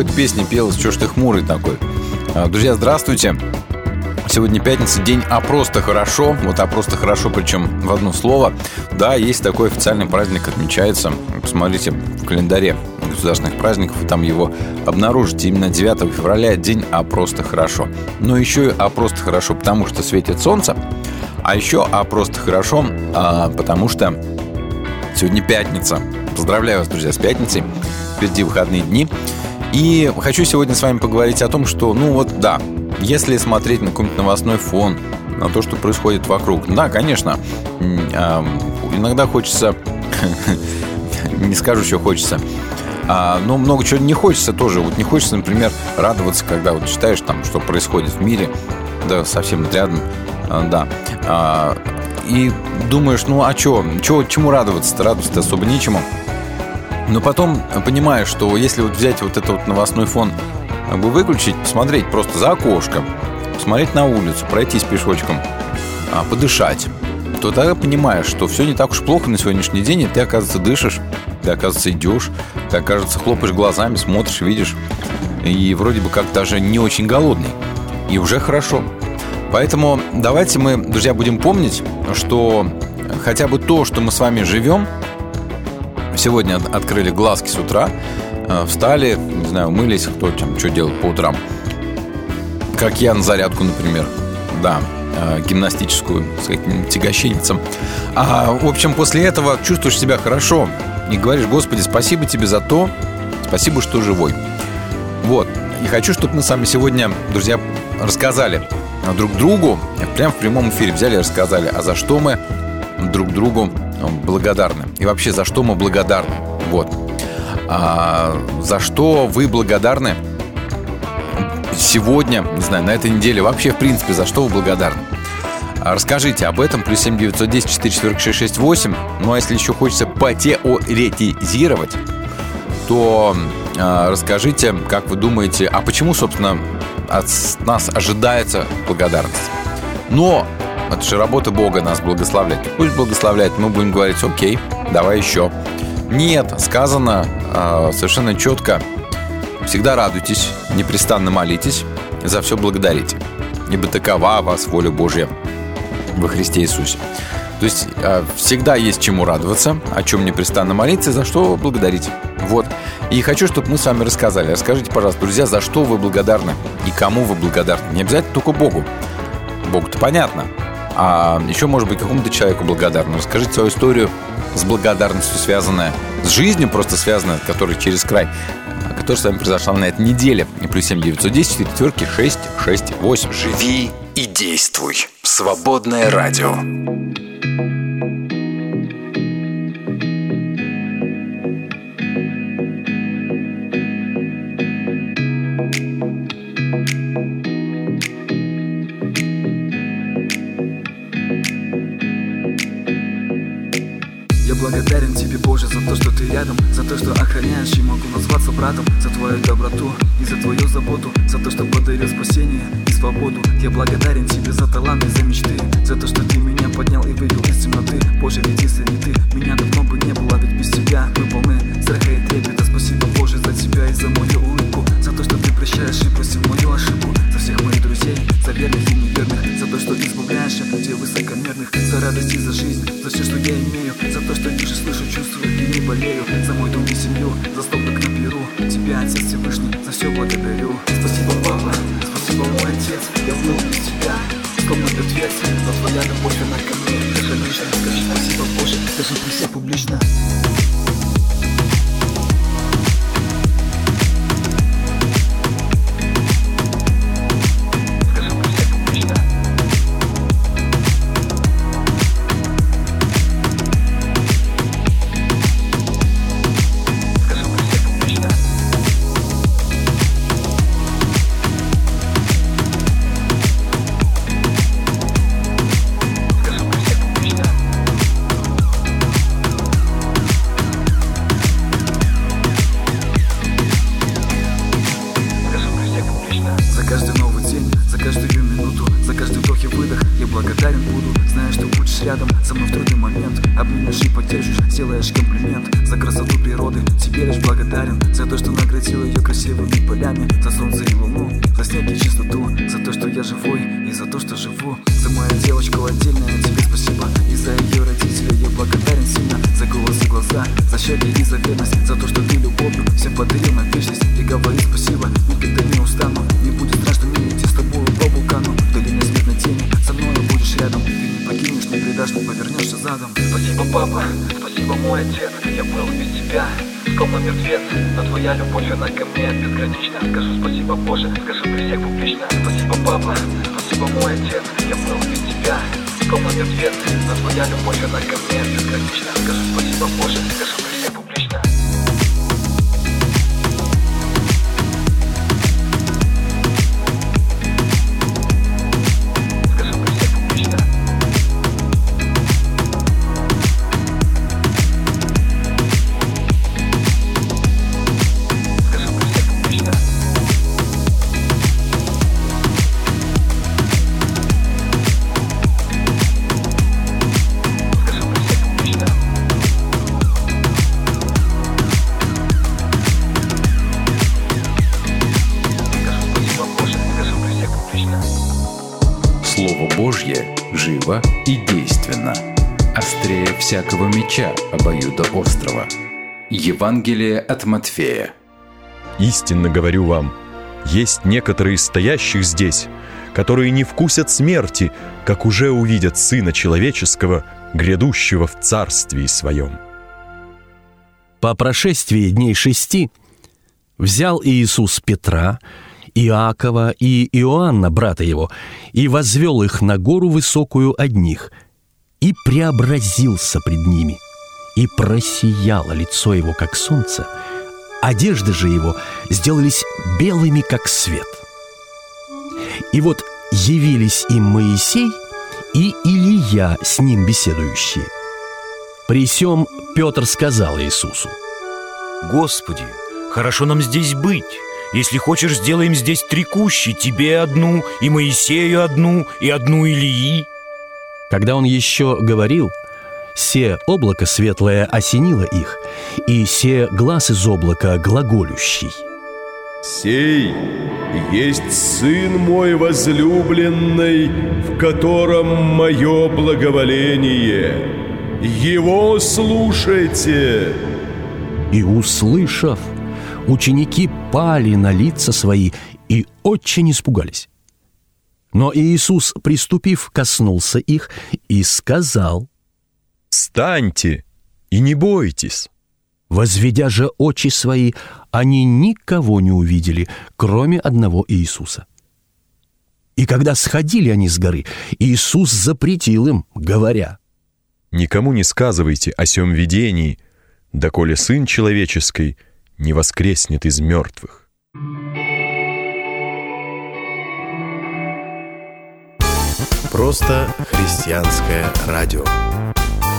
Какой-то песне пелось «Чё ж ты хмурый такой?». А, Друзья, здравствуйте. Сегодня пятница, день «А просто хорошо». Вот «А просто хорошо», причем в одно слово. Да, есть такой официальный праздник, отмечается. Посмотрите в календаре государственных праздников, там его обнаружите. Именно 9 февраля день «А просто хорошо». Но еще и «А просто хорошо», потому что светит солнце. А еще «А просто хорошо», а, потому что сегодня пятница. Поздравляю вас, друзья, с пятницей. Впереди выходные дни. И хочу сегодня с вами поговорить о том, что, ну вот, да, если смотреть на какой-нибудь новостной фон, на то, что происходит вокруг, да, конечно, иногда хочется, <laughs> не скажу, что хочется, а, но много чего не хочется тоже. Вот не хочется, например, радоваться, когда вот читаешь там, что происходит в мире, да, совсем рядом, а, да. А, и думаешь, ну а что, чё, чему радоваться-то? Радоваться особо нечему. Но потом понимаешь, что если вот взять вот этот вот новостной фон, как бы выключить, посмотреть просто за окошко, посмотреть на улицу, пройтись пешочком, а, подышать, то тогда понимаешь, что все не так уж плохо на сегодняшний день, и ты, оказывается, дышишь, ты, оказывается, идешь, ты, оказывается, хлопаешь глазами, смотришь, видишь, и вроде бы как даже не очень голодный. И уже хорошо. Поэтому давайте мы, друзья, будем помнить, что хотя бы то, что мы с вами живем, сегодня от- открыли глазки с утра, э, встали, не знаю, умылись, кто там что делал по утрам. Как я на зарядку, например. Да, э, гимнастическую с каким-нибудь тягощенницем. А, в общем, после этого чувствуешь себя хорошо и говоришь, Господи, спасибо тебе за то, спасибо, что живой. Вот. И хочу, чтобы мы с вами сегодня, друзья, рассказали друг другу, прямо в прямом эфире взяли и рассказали, а за что мы друг другу благодарны. И вообще, за что мы благодарны. Вот. А, за что вы благодарны сегодня, не знаю, на этой неделе, вообще, в принципе, за что вы благодарны. А Расскажите об этом. Плюс 7 910 4 6 6 8. Ну, а если еще хочется потеоретизировать, то э, расскажите, как вы думаете, а почему, собственно, от нас ожидается благодарность? Но это же работа Бога нас благословлять. Пусть благословляет, мы будем говорить, окей, давай еще. Нет, сказано э, совершенно четко, всегда радуйтесь, непрестанно молитесь, за все благодарите. Ибо такова вас воля Божья во Христе Иисусе. То есть э, всегда есть чему радоваться, о чем непрестанно молиться, за что благодарить. Вот. И хочу, чтобы мы с вами рассказали. Расскажите, пожалуйста, друзья, за что вы благодарны и кому вы благодарны. Не обязательно только Богу. Богу-то понятно. А еще, может быть, какому-то человеку благодарны. Расскажите свою историю с благодарностью, связанная с жизнью, просто связанная, которая через край, которая с вами произошла на этой неделе. И плюс 7 910 четверки 6 6 8. Живи и действуй. Свободное радио. Рядом За то, что охраняешь и могу назваться братом За твою доброту и за твою заботу За то, что подарил спасение и свободу. Я благодарен тебе за таланты, за мечты За то, что ты меня поднял и вывел из темноты. Боже, ведь если не ты, меня давно бы не было Ведь без тебя мы полны страха и трепета. Спасибо, Боже, за тебя и за мою улыбку За то, что ты прощаешь и простил мою ошибку. За всех моих друзей, за верных и неверных За то, что избавляешь от людей высокомерных За радость и за жизнь, за все, что я имею За то, что вижу, слышу, чувствую и не болею За мой и семью, за столбик на перу. Тебя, Отец Всевышний, за все благодарю. Спасибо, Папа, спасибо, мой Отец. Я был без тебя, сколько мертвец Но твоя любовь, она ко мне. Безгранична Скажи спасибо, Боже, скажи при всех публично всякого меча обоюда острова. Евангелие от Матфея. Истинно говорю вам, есть некоторые из стоящих здесь, которые не вкусят смерти, как уже увидят Сына Человеческого, грядущего в Царствии Своем. По прошествии дней шести взял Иисус Петра, Иакова и Иоанна, брата его, и возвел их на гору высокую одних, и преобразился пред ними, и просияло лицо его, как солнце, одежды же его сделались белыми, как свет. И вот явились им Моисей и Илия с ним беседующие. При сем Петр сказал Иисусу, «Господи, хорошо нам здесь быть. Если хочешь, сделаем здесь три кущи, тебе одну, и Моисею одну, и одну Илии». Когда он еще говорил, се облако светлое осенило их, и се глаз из облака глаголющий. «Сей есть Сын мой возлюбленный, в котором мое благоволение. Его слушайте!» И, услышав, ученики пали на лица свои и очень испугались. Но Иисус, приступив, коснулся их и сказал, «Встаньте и не бойтесь». Возведя же очи свои, они никого не увидели, кроме одного Иисуса. И когда сходили они с горы, Иисус запретил им, говоря, «Никому не сказывайте о сем видении, доколе Сын Человеческий не воскреснет из мертвых». Просто христианское радио.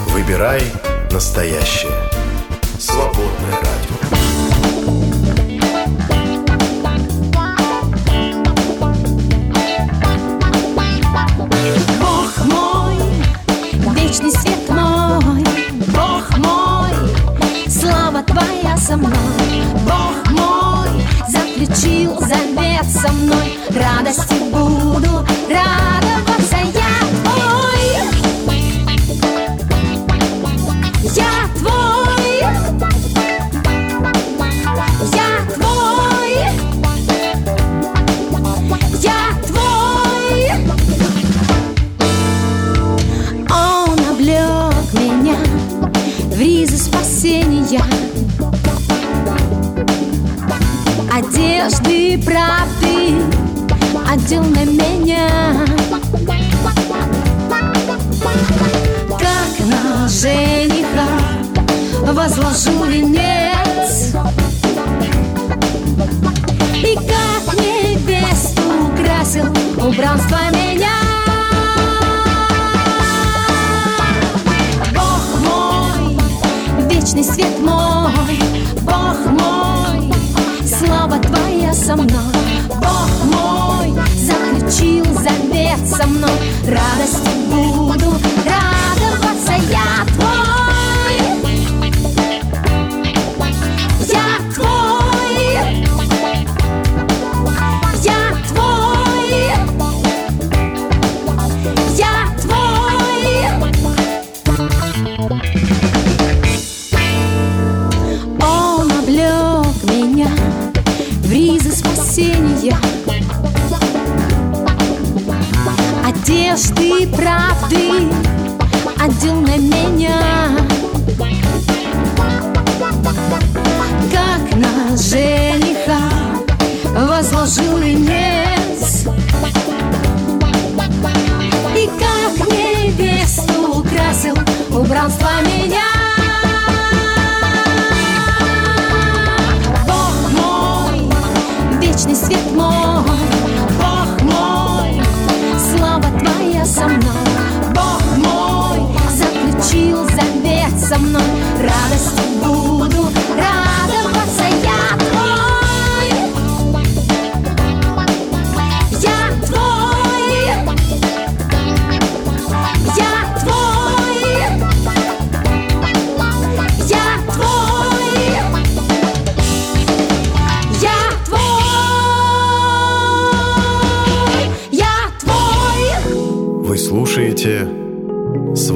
Выбирай настоящее. Свободное радио. Бог мой, вечный свет мой, Бог мой, слава Твоя со мной, Бог мой, заключил завет со мной, радости буду радоваться Одежды правды одел на меня. Как на жениха возложил венец. И как невесту украсил убранство меня Бог мой, вечный свет мой, Бог мой, слава Твоя со мной, Бог мой, заключил завет со мной, радости буду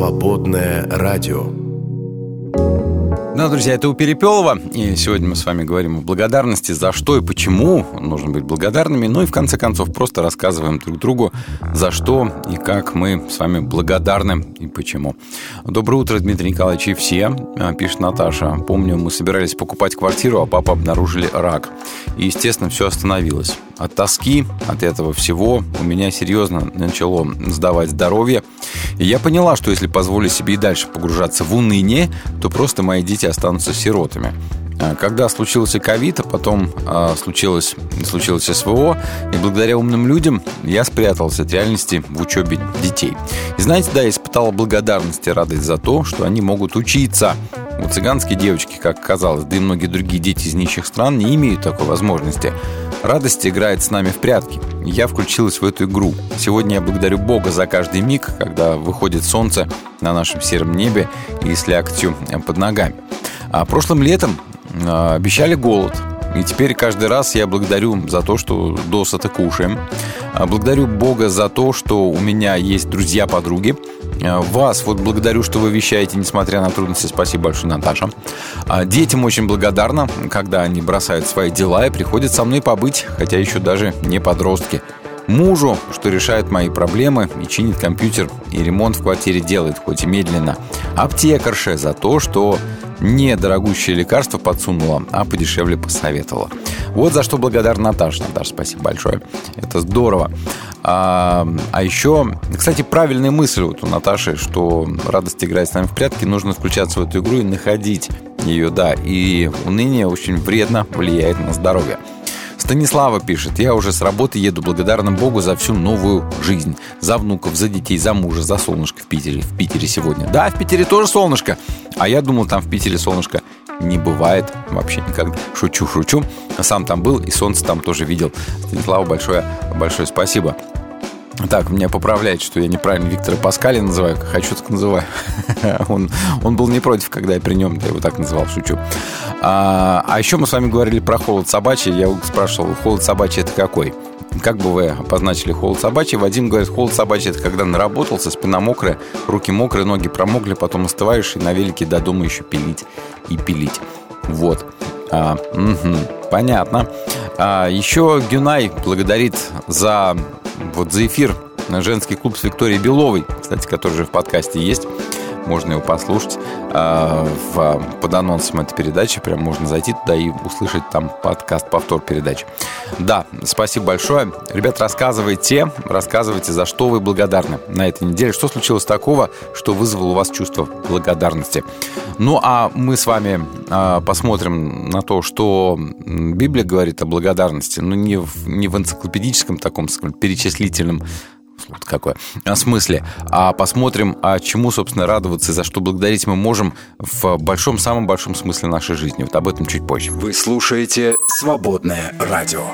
Свободное радио. Да, друзья, это у Перепелова. И сегодня мы с вами говорим о благодарности, за что и почему нужно быть благодарными. Ну и в конце концов просто рассказываем друг другу, за что и как мы с вами благодарны и почему. Доброе утро, Дмитрий Николаевич, и все, а, пишет Наташа. Помню, мы собирались покупать квартиру, а папа обнаружили рак. И, естественно, все остановилось. От тоски, от этого всего у меня серьезно начало сдавать здоровье. И я поняла, что если позволю себе и дальше погружаться в уныние, то просто мои дети останутся сиротами. А, Когда случился ковид, а потом а, случилось, случилось СВО, и благодаря умным людям я спрятался от реальности в учебе детей. И знаете, да, я испытала благодарность и радость за то, что они могут учиться. Вот цыганские девочки, как оказалось, да и многие другие дети из нищих стран не имеют такой возможности. Радость играет с нами в прятки. Я включилась в эту игру. Сегодня я благодарю Бога за каждый миг, когда выходит солнце на нашем сером небе и с лягтью под ногами. А прошлым летом обещали голод. И теперь каждый раз я благодарю за то, что досыта кушаем. А, Благодарю Бога за то, что у меня есть друзья-подруги. А, Вас вот благодарю, что вы вещаете, несмотря на трудности. Спасибо большое, Наташа. А, Детям очень благодарна, когда они бросают свои дела и приходят со мной побыть, хотя еще даже не подростки. Мужу, что решает мои проблемы и чинит компьютер, и ремонт в квартире делает, хоть и медленно. Аптекарше за то, что не дорогущее лекарство подсунула, а подешевле посоветовала. Вот за что благодарна Наташа. Наташа, спасибо большое. Это здорово. А, а еще, кстати, правильная мысль вот у Наташи, что радость играет с нами в прятки, нужно включаться в эту игру и находить ее, да. И уныние очень вредно влияет на здоровье. Станислава пишет, я уже с работы еду благодарным Богу за всю новую жизнь. За внуков, за детей, за мужа, за солнышко в Питере. В Питере сегодня. Да, в Питере тоже солнышко. А я думал, там в Питере солнышко не бывает вообще никогда. Шучу, шучу. Сам там был и солнце там тоже видел. Станислава, большое, большое спасибо. Так, меня поправляет, что я неправильно Виктора Паскаля называю. Как хочу, так называю. <laughs> он, он был не против, когда я при нем я его так называл, шучу. А, а еще мы с вами говорили про холод собачий. Я спрашивал, холод собачий это какой? Как бы вы обозначили холод собачий? Вадим говорит, холод собачий это когда наработался, спина мокрая, руки мокрые, ноги промокли, потом остываешь и на велике до дома еще пилить и пилить. Вот. А, мгм, понятно. А, еще Гюнай благодарит за вот за эфир женский клуб с Викторией Беловой, кстати, который же в подкасте есть. Можно его послушать а, в, под анонсом этой передачи. Прям можно зайти туда и услышать там подкаст, повтор передачи. Да, спасибо большое. Ребят, рассказывайте, рассказывайте, за что вы благодарны на этой неделе. Что случилось такого, что вызвало у вас чувство благодарности. Ну, а мы с вами а, посмотрим на то, что Библия говорит о благодарности, но не в, не в энциклопедическом таком скажем, перечислительном вот какое а, смысле, а посмотрим, а чему, собственно, радоваться и за что благодарить мы можем в большом, самом большом смысле нашей жизни. Вот об этом чуть позже. Вы слушаете «Свободное радио».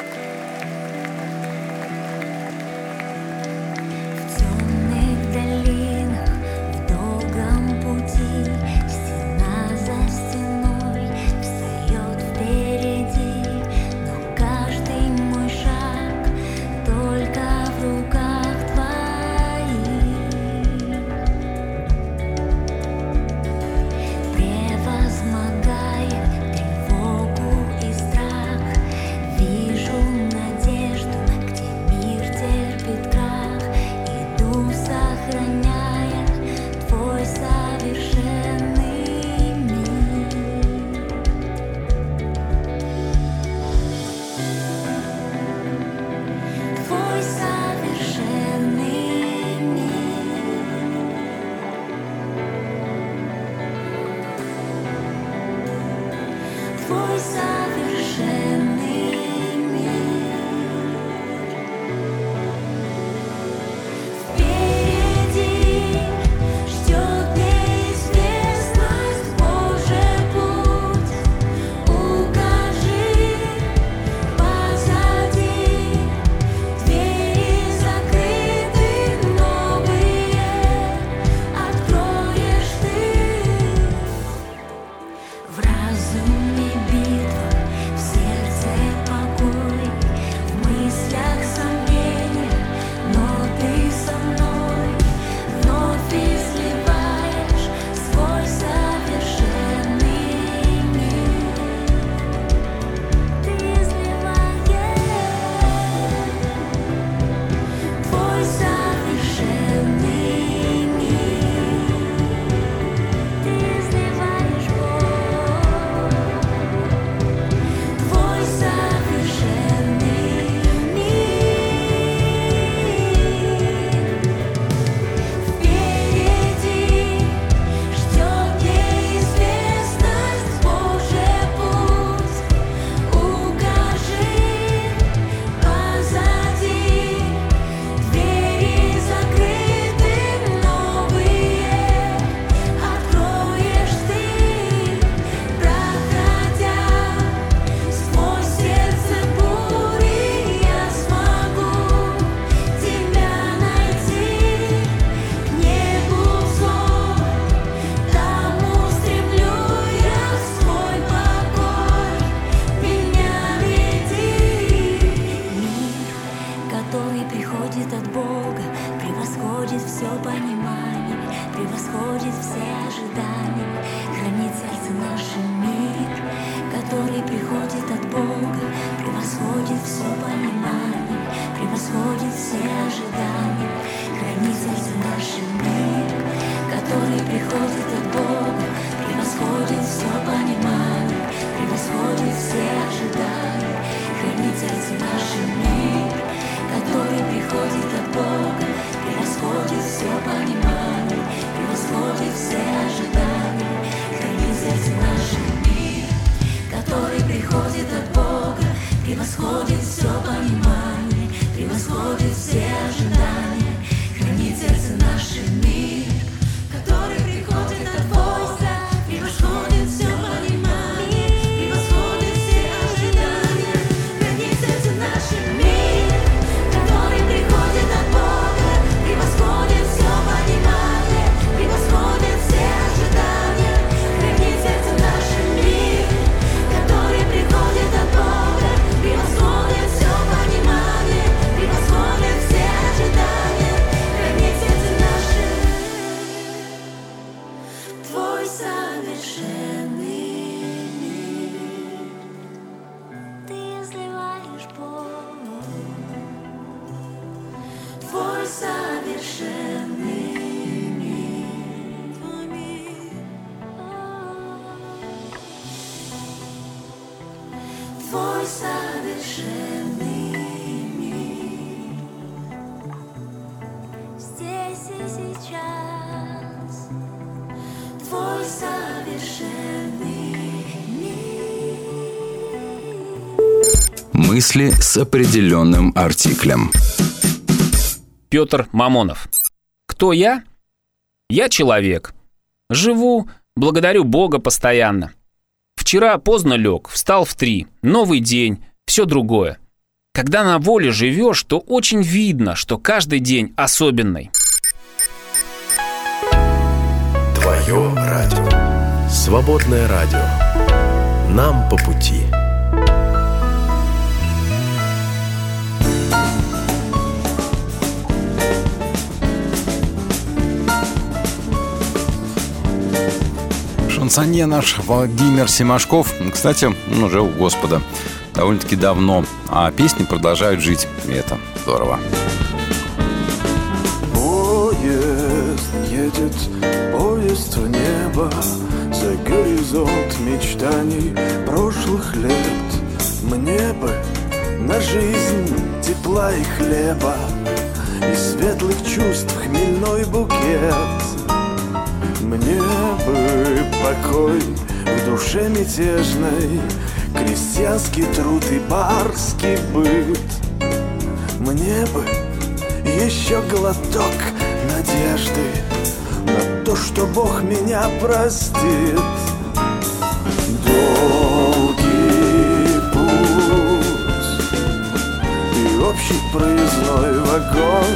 Мысли с определенным артиклем. Петр Мамонов. Кто я? Я человек. Живу, благодарю Бога постоянно. Вчера поздно лег, встал в три. Новый день, все другое. Когда на воле живешь, то очень видно, что каждый день особенный. Твое радио. Свободное радио. Нам по пути. Шансонье наш Владимир Семашков, кстати, он уже у Господа. Довольно-таки давно, а песни продолжают жить, и это здорово. Поезд едет, поезд в небо. За горизонт мечтаний прошлых лет. Мне бы на жизнь тепла и хлеба. И светлых чувств хмельной букет. Мне бы покой в душе мятежной. Крестьянский труд и барский быт. Мне бы еще глоток надежды На то, что Бог меня простит. Долгий путь И общий проездной вагон.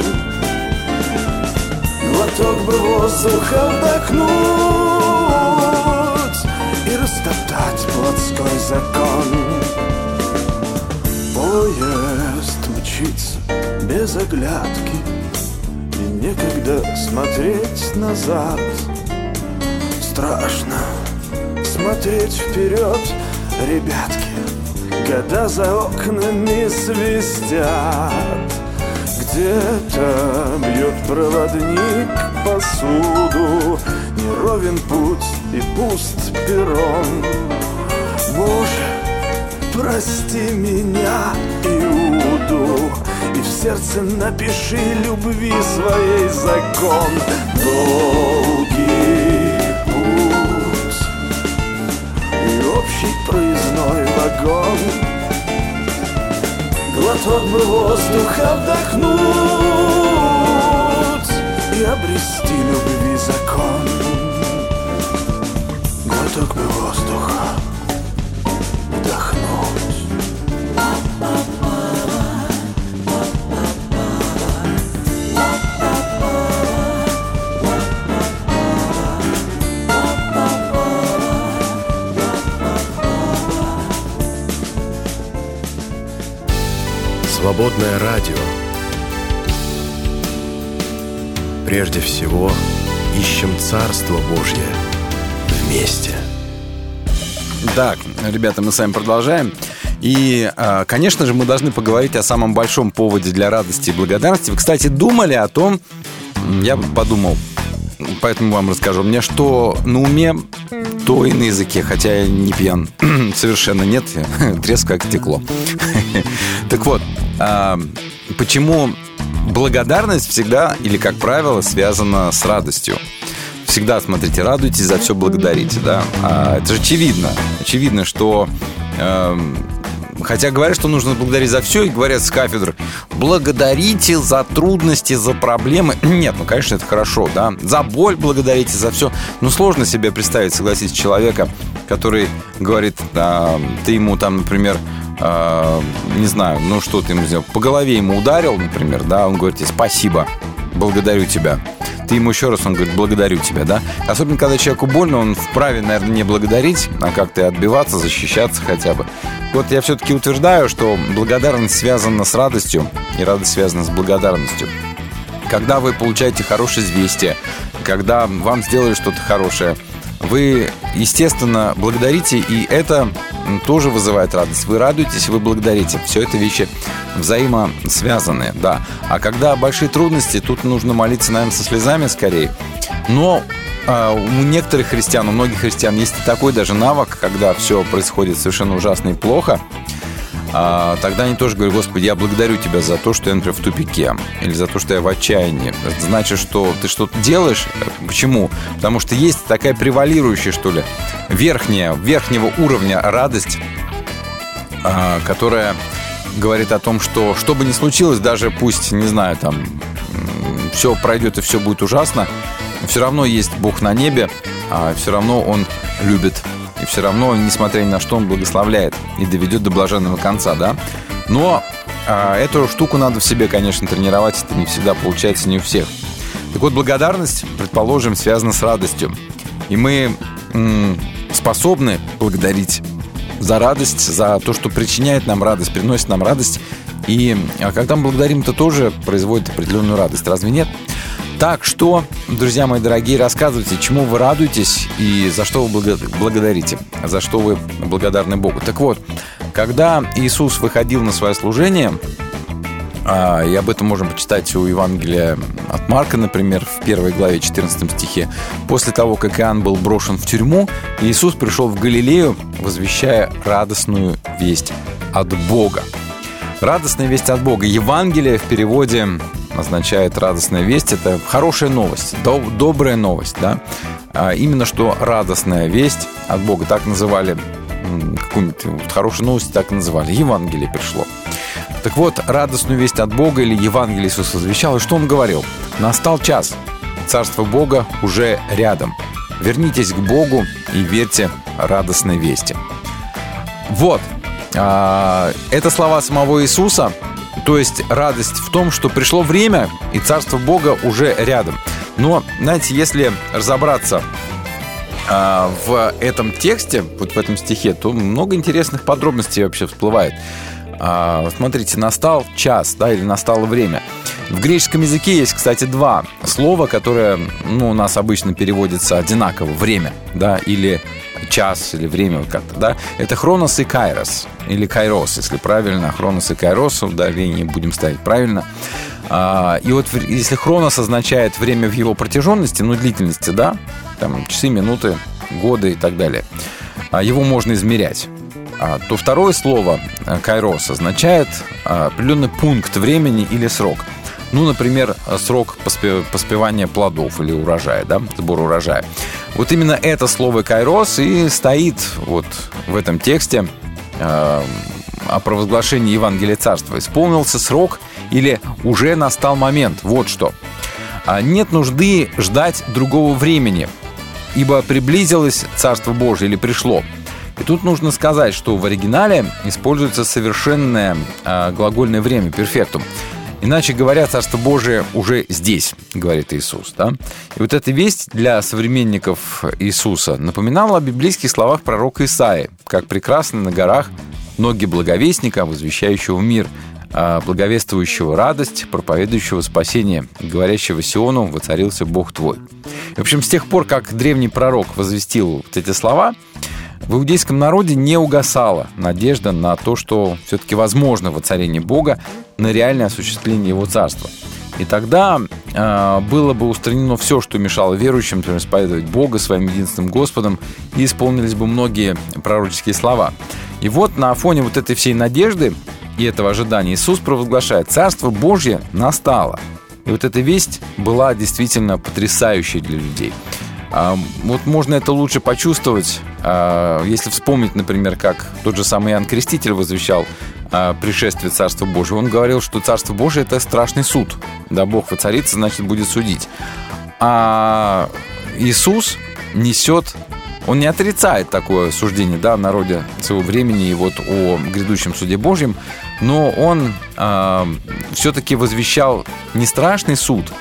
Глоток бы воздуха вдохнуть плотской закон. Поезд мчится без оглядки И некогда смотреть назад. Страшно смотреть вперед, ребятки Года за окнами свистят Где-то бьет проводник посуду Неровен путь и пуст перрон Боже, прости меня, Иуду И в сердце напиши любви своей закон. Долгий путь И общий проездной вагон. Глоток бы воздуха вдохнуть И обрести любви закон. Глоток бы воздуха Свободное радио. Прежде всего, ищем Царство Божье вместе. Так, ребята, мы с вами продолжаем. И, а, конечно же, мы должны поговорить о самом большом поводе для радости и благодарности. Вы, кстати, думали о том, я подумал, поэтому вам расскажу. Меня что на уме, то и на языке, хотя я не пьян. <clears throat> Совершенно нет, <laughs> треск как стекло. <laughs> Так вот, почему благодарность всегда или, как правило, связана с радостью? Всегда, смотрите, радуйтесь, за все благодарите, да? А это же очевидно. Очевидно, что эм, Хотя говорят, что нужно благодарить за все, и говорят с кафедр, благодарите за трудности, за проблемы. <clears throat> Нет, ну, конечно, это хорошо, да. За боль благодарите, за все. Но сложно себе представить, согласитесь, человека, который говорит, а, ты ему там, например, а, не знаю, ну что ты ему сделал, по голове ему ударил, например, да, он говорит тебе спасибо, благодарю тебя. Ты ему еще раз, он говорит, благодарю тебя, да? Особенно, когда человеку больно, он вправе, наверное, не благодарить, а как-то отбиваться, защищаться хотя бы. Вот я все-таки утверждаю, что благодарность связана с радостью, и радость связана с благодарностью. Когда вы получаете хорошее известие, когда вам сделали что-то хорошее, вы, естественно, благодарите, и это тоже вызывает радость. Вы радуетесь, вы благодарите. Все это вещи взаимосвязанные, да. А когда большие трудности, тут нужно молиться, наверное, со слезами скорее. Но а, у некоторых христиан, у многих христиан есть такой даже навык, когда все происходит совершенно ужасно и плохо – а, тогда они тоже говорят, Господи, я благодарю Тебя за то, что я, например, в тупике, или за то, что я в отчаянии. Это значит, что ты что-то делаешь. Почему? Потому что есть такая превалирующая, что ли, верхняя, верхнего уровня радость, а, которая говорит о том, что что бы ни случилось, даже пусть, не знаю, там, все пройдет и все будет ужасно, все равно есть Бог на небе, а все равно Он любит и все равно, несмотря ни на что, он благословляет и доведет до блаженного конца, да? Но а, эту штуку надо в себе, конечно, тренировать. Это не всегда получается, не у всех. Так вот, благодарность, предположим, связана с радостью. И мы м- способны благодарить за радость, за то, что причиняет нам радость, приносит нам радость. И а когда мы благодарим, это тоже производит определенную радость. Разве нет? Так что, друзья мои дорогие, рассказывайте, чему вы радуетесь и за что вы благодарите, за что вы благодарны Богу. Так вот, когда Иисус выходил на свое служение, а, и об этом можем почитать у Евангелия от Марка, например, в первой главе 14 стихе. После того, как Иоанн был брошен в тюрьму, Иисус пришел в Галилею, возвещая радостную весть от Бога. Радостная весть от Бога. Евангелие в переводе означает радостная весть. Это хорошая новость, добрая новость, да. А именно что радостная весть от Бога. Так называли какую-нибудь вот, хорошую новость, так называли. Евангелие пришло. Так вот, радостную весть от Бога или Евангелие Иисус возвещал. И что он говорил? Настал час. Царство Бога уже рядом. Вернитесь к Богу и верьте радостной вести. Вот. А, это слова самого Иисуса – то есть радость в том, что пришло время, и Царство Бога уже рядом. Но, знаете, если разобраться э, в этом тексте, вот в этом стихе, то много интересных подробностей вообще всплывает. Э, смотрите, настал час, да, или настало время. В греческом языке есть, кстати, два слова, которые ну, у нас обычно переводятся одинаково. Время, да, или час, или время как-то, да. Это хронос и кайрос, или кайрос, если правильно. Хронос и кайрос, ударение будем ставить правильно. А, и вот если хронос означает время в его протяженности, ну, длительности, да, там часы, минуты, годы и так далее, а, его можно измерять а, то второе слово кайрос означает определенный пункт времени или срок – ну, например, срок поспевания плодов или урожая, да, сбор урожая. Вот именно это слово «кайрос» и стоит вот в этом тексте э, о провозглашении Евангелия Царства. Исполнился срок или уже настал момент. Вот что. А нет нужды ждать другого времени, ибо приблизилось Царство Божие или пришло. И тут нужно сказать, что в оригинале используется совершенное э, глагольное время, перфектум. Иначе говоря, Царство Божие уже здесь, говорит Иисус. Да? И вот эта весть для современников Иисуса напоминала о библейских словах пророка Исаи, как прекрасно на горах ноги благовестника, возвещающего мир, а благовествующего радость, проповедующего спасение, говорящего Сиону «Воцарился Бог твой». В общем, с тех пор, как древний пророк возвестил вот эти слова, в иудейском народе не угасала надежда на то, что все-таки возможно воцарение Бога на реальное осуществление Его царства. И тогда э, было бы устранено все, что мешало верующим, например, исповедовать Бога своим единственным Господом, и исполнились бы многие пророческие слова. И вот на фоне вот этой всей надежды и этого ожидания Иисус провозглашает, Царство Божье настало. И вот эта весть была действительно потрясающей для людей. А, вот можно это лучше почувствовать, а, если вспомнить, например, как тот же самый Иоанн Креститель возвещал а, пришествие Царства Божьего. Он говорил, что Царство Божие – это страшный суд. Да, Бог воцарится, значит, будет судить. А Иисус несет он не отрицает такое суждение да, в народе своего времени и вот о грядущем суде Божьем, но он э, все-таки возвещал не страшный суд,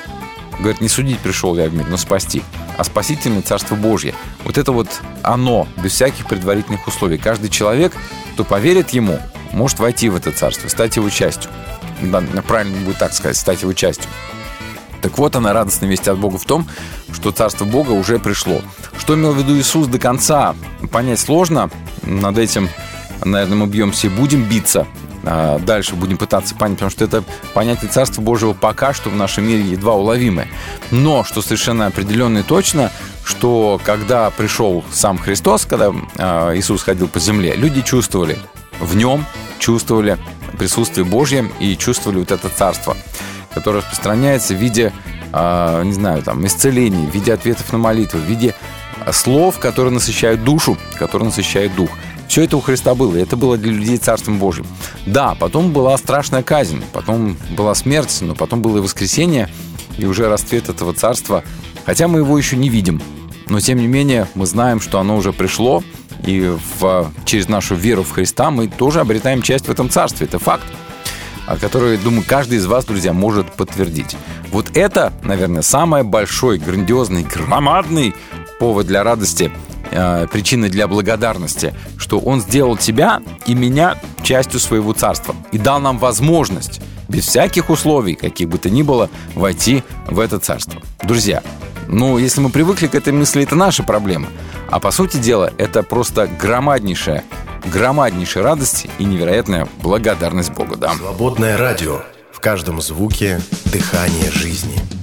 говорит, не судить пришел я в мир, но спасти, а спасительное Царство Божье. Вот это вот оно, без всяких предварительных условий. Каждый человек, кто поверит ему, может войти в это царство, стать его частью. Да, правильно будет так сказать, стать его частью. Так вот она, радостная весть от Бога в том, что Царство Бога уже пришло. Что имел в виду Иисус до конца, понять сложно. Над этим, наверное, мы бьемся и будем биться. А дальше будем пытаться понять, потому что это понятие Царства Божьего пока что в нашем мире едва уловимое. Но, что совершенно определенно и точно, что когда пришел сам Христос, когда а, Иисус ходил по земле, люди чувствовали в нем, чувствовали присутствие Божье и чувствовали вот это царство, которое распространяется в виде, э, не знаю, там, исцелений, в виде ответов на молитвы, в виде слов, которые насыщают душу, которые насыщают дух. Все это у Христа было, и это было для людей Царством Божьим. Да, потом была страшная казнь, потом была смерть, но потом было и воскресение, и уже расцвет этого царства, хотя мы его еще не видим. Но, тем не менее, мы знаем, что оно уже пришло, и в, через нашу веру в Христа мы тоже обретаем часть в этом царстве. Это факт, который, думаю, каждый из вас, друзья, может подтвердить. Вот это, наверное, самый большой, грандиозный, громадный повод для радости, э, причина для благодарности, что Он сделал тебя и меня частью своего царства и дал нам возможность без всяких условий, каких бы то ни было, войти в это царство. Друзья, ну, если мы привыкли к этой мысли, это наша проблема. А по сути дела, это просто громаднейшая, громаднейшая радость и невероятная благодарность Богу, да. Свободное радио. В каждом звуке дыхание жизни.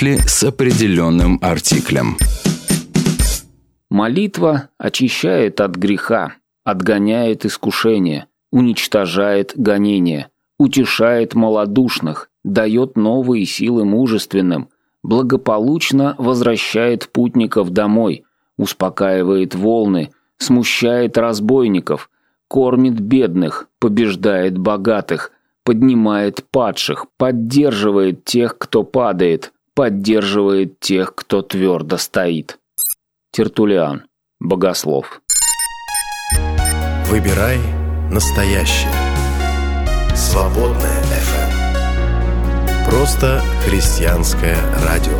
Мысли с определенным артиклем. Молитва очищает от греха, отгоняет искушение, уничтожает гонение, утешает малодушных, дает новые силы мужественным, благополучно возвращает путников домой, успокаивает волны, смущает разбойников, кормит бедных, побеждает богатых, поднимает падших, поддерживает тех, кто падает, поддерживает тех, кто твердо стоит. Тертулиан, богослов. Выбирай настоящее. Свободное FM. Просто христианское радио.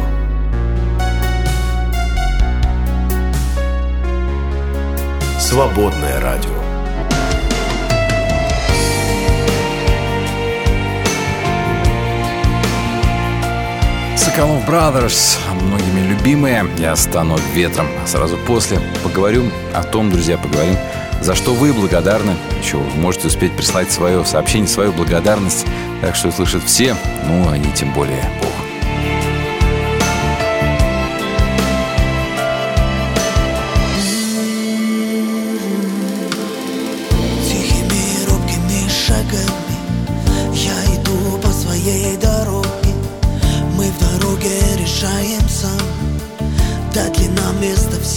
Свободное радио. Соколов Brothers, многими любимые. Я стану ветром. Сразу после поговорю о том, друзья, поговорим, за что вы благодарны. Еще вы можете успеть прислать свое сообщение, свою благодарность. Так что услышат все, ну, а не тем более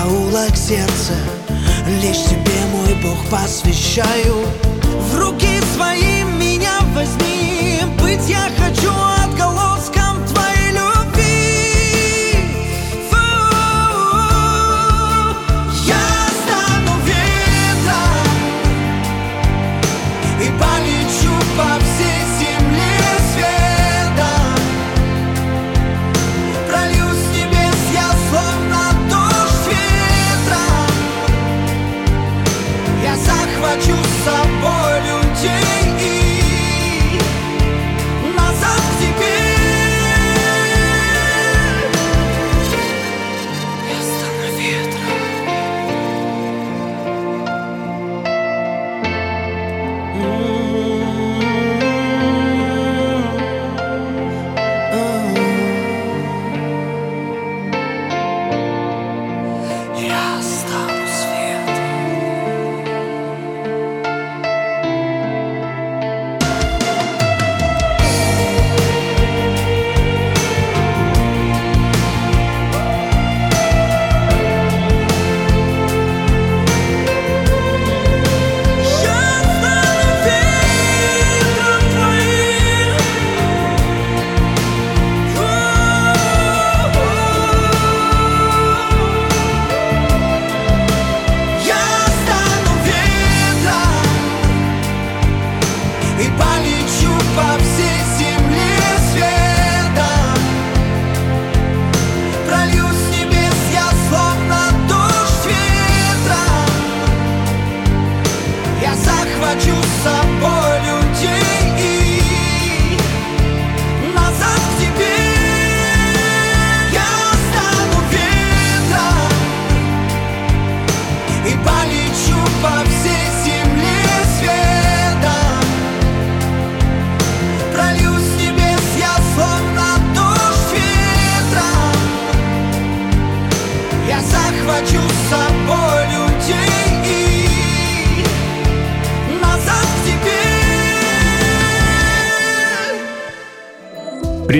закоулок сердца Лишь тебе, мой Бог, посвящаю. В руки свои меня возьми Быть я хочу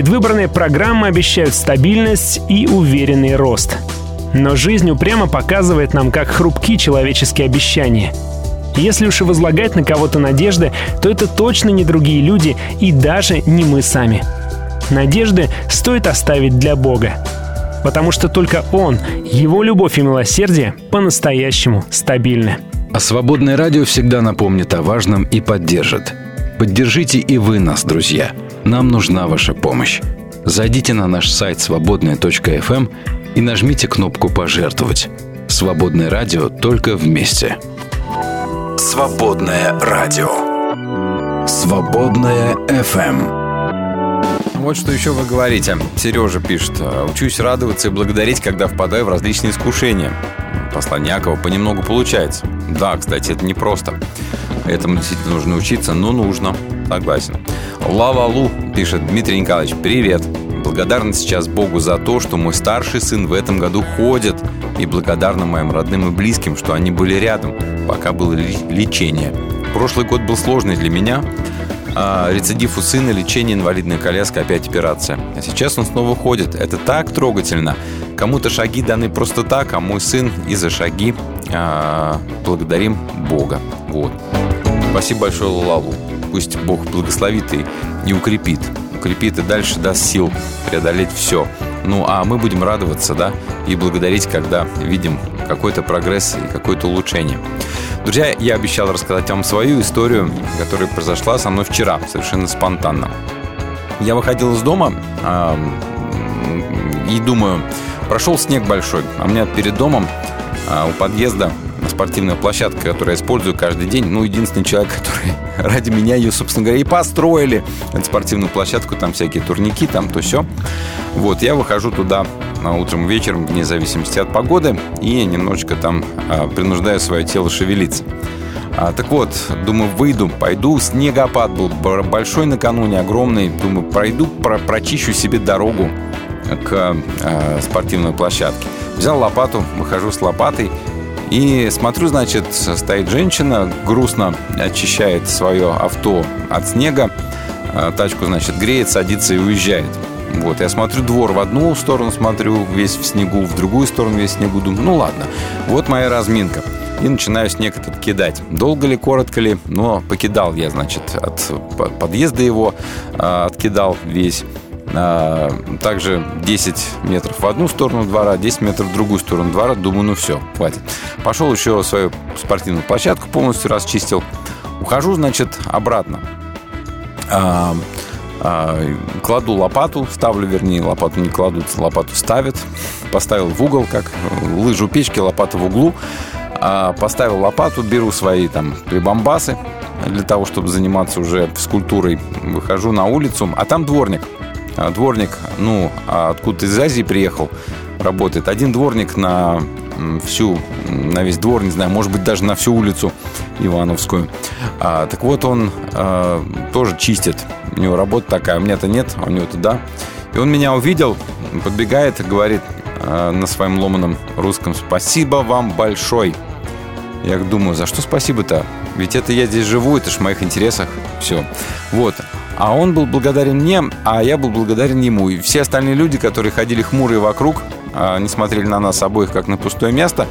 Предвыборные программы обещают стабильность и уверенный рост. Но жизнь упрямо показывает нам, как хрупки человеческие обещания. Если уж и возлагать на кого-то надежды, то это точно не другие люди и даже не мы сами. Надежды стоит оставить для Бога. Потому что только Он, Его любовь и милосердие по-настоящему стабильны. А свободное радио всегда напомнит о важном и поддержит. Поддержите и вы нас, друзья. Нам нужна ваша помощь. Зайдите на наш сайт свободная.фм и нажмите кнопку «Пожертвовать». Свободное радио только вместе. Свободное радио. Свободное FM. Вот что еще вы говорите. Сережа пишет. Учусь радоваться и благодарить, когда впадаю в различные искушения. Послание Якова понемногу получается. Да, кстати, это непросто. Этому действительно нужно учиться, но нужно. Согласен. Лавалу пишет Дмитрий Николаевич. Привет. Благодарна сейчас Богу за то, что мой старший сын в этом году ходит. И благодарна моим родным и близким, что они были рядом, пока было лечение. Прошлый год был сложный для меня. А, рецидив у сына, лечение, инвалидная коляска, опять операция. А сейчас он снова ходит. Это так трогательно. Кому-то шаги даны просто так, а мой сын и за шаги а, благодарим Бога. Вот. Спасибо большое, Лалу. Пусть Бог благословит и, и укрепит. Укрепит и дальше даст сил преодолеть все. Ну, а мы будем радоваться, да, и благодарить, когда видим какой-то прогресс и какое-то улучшение. Друзья, я обещал рассказать вам свою историю, которая произошла со мной вчера, совершенно спонтанно. Я выходил из дома м, и думаю, прошел снег большой, а у меня перед домом а, у подъезда спортивная площадка, которую я использую каждый день. Ну, единственный человек, который <laughs> ради меня ее, собственно говоря, и построили. Эту спортивную площадку, там всякие турники, там то все. Вот, я выхожу туда а, утром, вечером, вне зависимости от погоды, и немножечко там а, принуждаю свое тело шевелиться. А, так вот, думаю, выйду, пойду. Снегопад был большой накануне, огромный. Думаю, пройду, про- прочищу себе дорогу к э, спортивной площадке. Взял лопату, выхожу с лопатой и смотрю, значит, стоит женщина, грустно очищает свое авто от снега. а, тачку, значит, греет, садится и уезжает. Вот, я смотрю двор в одну сторону, смотрю весь в снегу, в другую сторону весь в снегу, думаю, ну ладно, вот моя разминка. И начинаю снег этот кидать. Долго ли, коротко ли, но покидал я, значит, от подъезда его, а, откидал весь. А, также 10 метров в одну сторону двора, 10 метров в другую сторону двора. Думаю, ну все, хватит. Пошел еще свою спортивную площадку полностью расчистил. Ухожу, значит, обратно. А, а, кладу лопату, ставлю, вернее, лопату не кладут, лопату ставят. Поставил в угол, как лыжу печки, лопата в углу. Поставил лопату, беру свои там прибамбасы для того, чтобы заниматься уже физкультурой. Выхожу на улицу, а там дворник – дворник, ну, а откуда из Азии приехал, работает. Один дворник на всю, на весь двор, не знаю, может быть, даже на всю улицу Ивановскую. А, так вот, он а, тоже чистит. У него работа такая, у меня-то нет, а у него-то да. И он меня увидел, подбегает и говорит а, на своем ломаном русском «Спасибо вам большой». Я думаю, за что спасибо-то? Ведь это я здесь живу, это ж в моих интересах. Все. Вот. А он был благодарен мне, а я был благодарен ему. И все остальные люди, которые ходили хмурые вокруг, а, не смотрели на нас обоих, как на пустое место,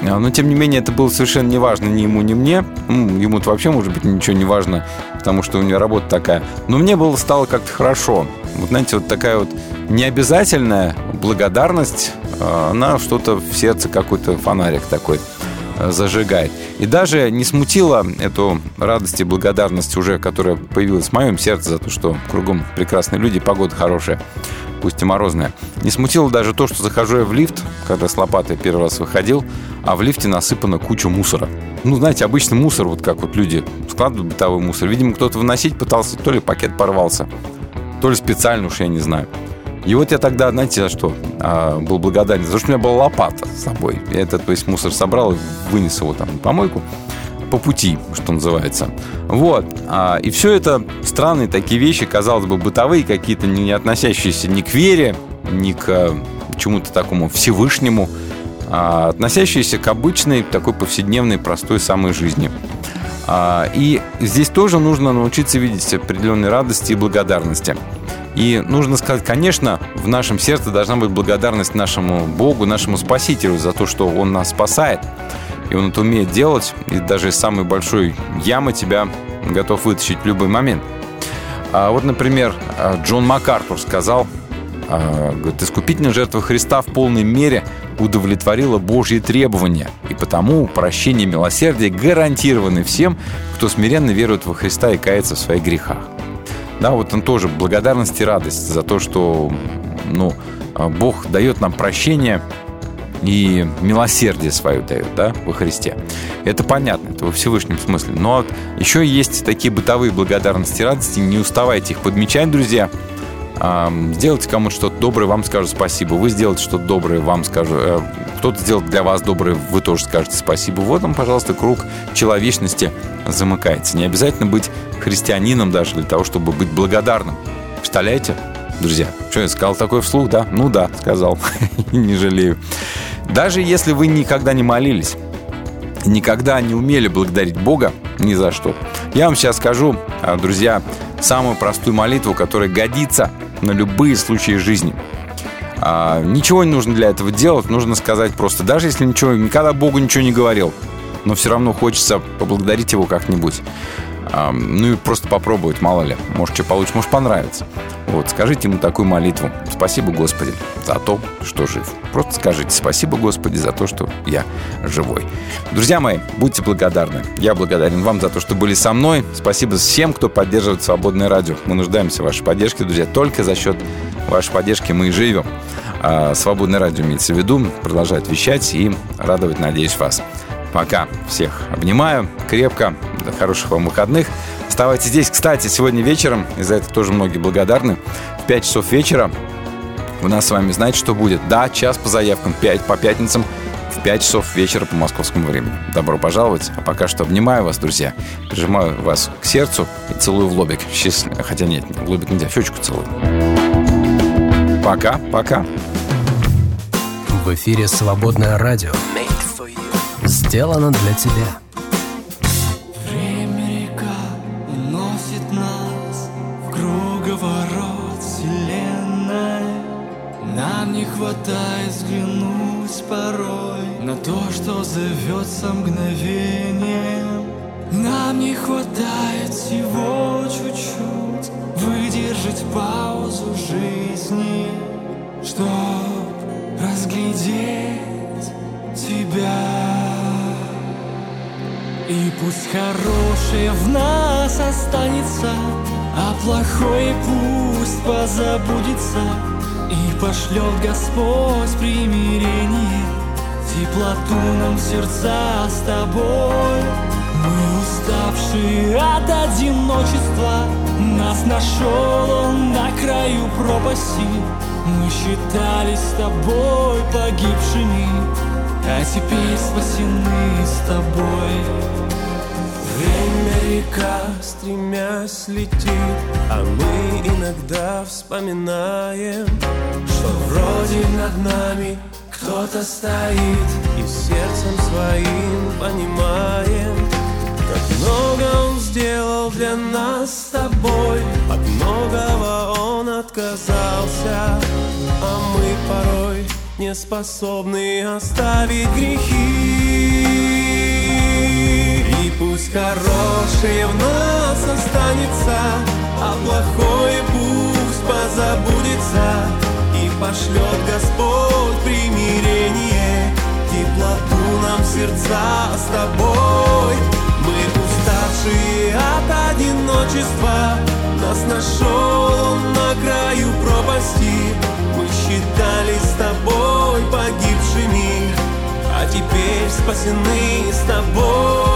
а, но, тем не менее, это было совершенно не важно ни ему, ни мне. Ему-то вообще, может быть, ничего не важно, потому что у него работа такая. Но мне было стало как-то хорошо. Вот, знаете, вот такая вот необязательная благодарность, а, она что-то в сердце какой-то фонарик такой зажигает. И даже не смутила эту радость и благодарность уже, которая появилась в моем сердце за то, что кругом прекрасные люди, погода хорошая, пусть и морозная. Не смутило даже то, что захожу я в лифт, когда с лопатой первый раз выходил, а в лифте насыпана куча мусора. Ну, знаете, обычный мусор, вот как вот люди складывают бытовой мусор. Видимо, кто-то выносить пытался, то ли пакет порвался, то ли специально уж, я не знаю. И вот я тогда, знаете, за что а, был благодарен? За то, что у меня была лопата с собой. Я этот весь мусор собрал и вынес его там на помойку по пути, что называется. Вот. А, и все это странные такие вещи, казалось бы, бытовые, какие-то не относящиеся ни к вере, ни к а, чему-то такому Всевышнему, а относящиеся к обычной, такой повседневной, простой самой жизни. И здесь тоже нужно научиться видеть определенные радости и благодарности. И нужно сказать, конечно, в нашем сердце должна быть благодарность нашему Богу, нашему Спасителю за то, что Он нас спасает. И Он это умеет делать, и даже из самой большой ямы тебя готов вытащить в любой момент. А вот, например, Джон МакАртур сказал, а, говорит, искупительная жертва Христа в полной мере удовлетворила Божьи требования, и потому прощение и милосердие гарантированы всем, кто смиренно верует во Христа и кается в своих грехах. Да, вот он тоже благодарность и радость за то, что ну, а, Бог дает нам прощение и милосердие свое дает, да, во Христе. Это понятно, это во Всевышнем смысле. Но еще есть такие бытовые благодарности и радости, не уставайте их подмечать, друзья – сделайте кому-то что-то доброе, вам скажут спасибо. Вы сделаете что-то доброе, вам скажут. Э, кто-то сделает для вас доброе, вы тоже скажете спасибо. Вот он, пожалуйста, круг человечности замыкается. Не обязательно быть христианином даже для того, чтобы быть благодарным. Представляете, друзья? Что я сказал такой вслух, да? Ну да, сказал. <laughs> не жалею. Даже если вы никогда не молились, никогда не умели благодарить Бога ни за что, я вам сейчас скажу, а, друзья, самую простую молитву, которая годится на любые случаи жизни. А, ничего не нужно для этого делать, нужно сказать просто, даже если ничего, никогда Богу ничего не говорил, но все равно хочется поблагодарить его как-нибудь. Ну и просто попробовать, мало ли, может, что получится, может, понравится. Вот, скажите ему такую молитву. Спасибо, Господи, за то, что жив. Просто скажите спасибо, Господи, за то, что я живой. Друзья мои, будьте благодарны. Я благодарен вам за то, что были со мной. Спасибо всем, кто поддерживает «Свободное радио». Мы нуждаемся в вашей поддержке, друзья. Только за счет вашей поддержки мы и живем. А «Свободное радио» имеется в виду, продолжает вещать и радовать, надеюсь, вас. Пока. Всех обнимаю крепко. Хороших вам выходных. Оставайтесь здесь. Кстати, сегодня вечером, и за это тоже многие благодарны, в 5 часов вечера у нас с вами, знаете, что будет? Да, час по заявкам, 5 по пятницам, в 5 часов вечера по московскому времени. Добро пожаловать. А пока что обнимаю вас, друзья. Прижимаю вас к сердцу и целую в лобик. Счастливо. Хотя нет, в лобик нельзя, в щечку целую. Пока, пока. В эфире «Свободное радио». Сделано для тебя. круговорот вселенной. Нам не хватает взглянуть порой На то, что зовется мгновением. Нам не хватает всего чуть-чуть Выдержать паузу жизни Чтоб разглядеть тебя и пусть хорошее в нас останется, а плохое пусть позабудется, и пошлет Господь примирение, теплоту нам в сердца с тобой. Мы уставшие от одиночества, нас нашел он на краю пропасти. Мы считались с тобой погибшими, а теперь спасены с тобой. Время река, стремясь летит, а мы иногда вспоминаем, что вроде над нами кто-то стоит, и сердцем своим понимаем, как много он сделал для нас с тобой, от многого он отказался, а мы порой не способны оставить грехи. И пусть хорошее в нас останется, а плохое пусть позабудется. И пошлет Господь примирение, теплоту нам сердца с тобой. Мы уставшие от одиночества, нас нашел на краю пропасти. Считались с тобой погибшими, а теперь спасены с тобой.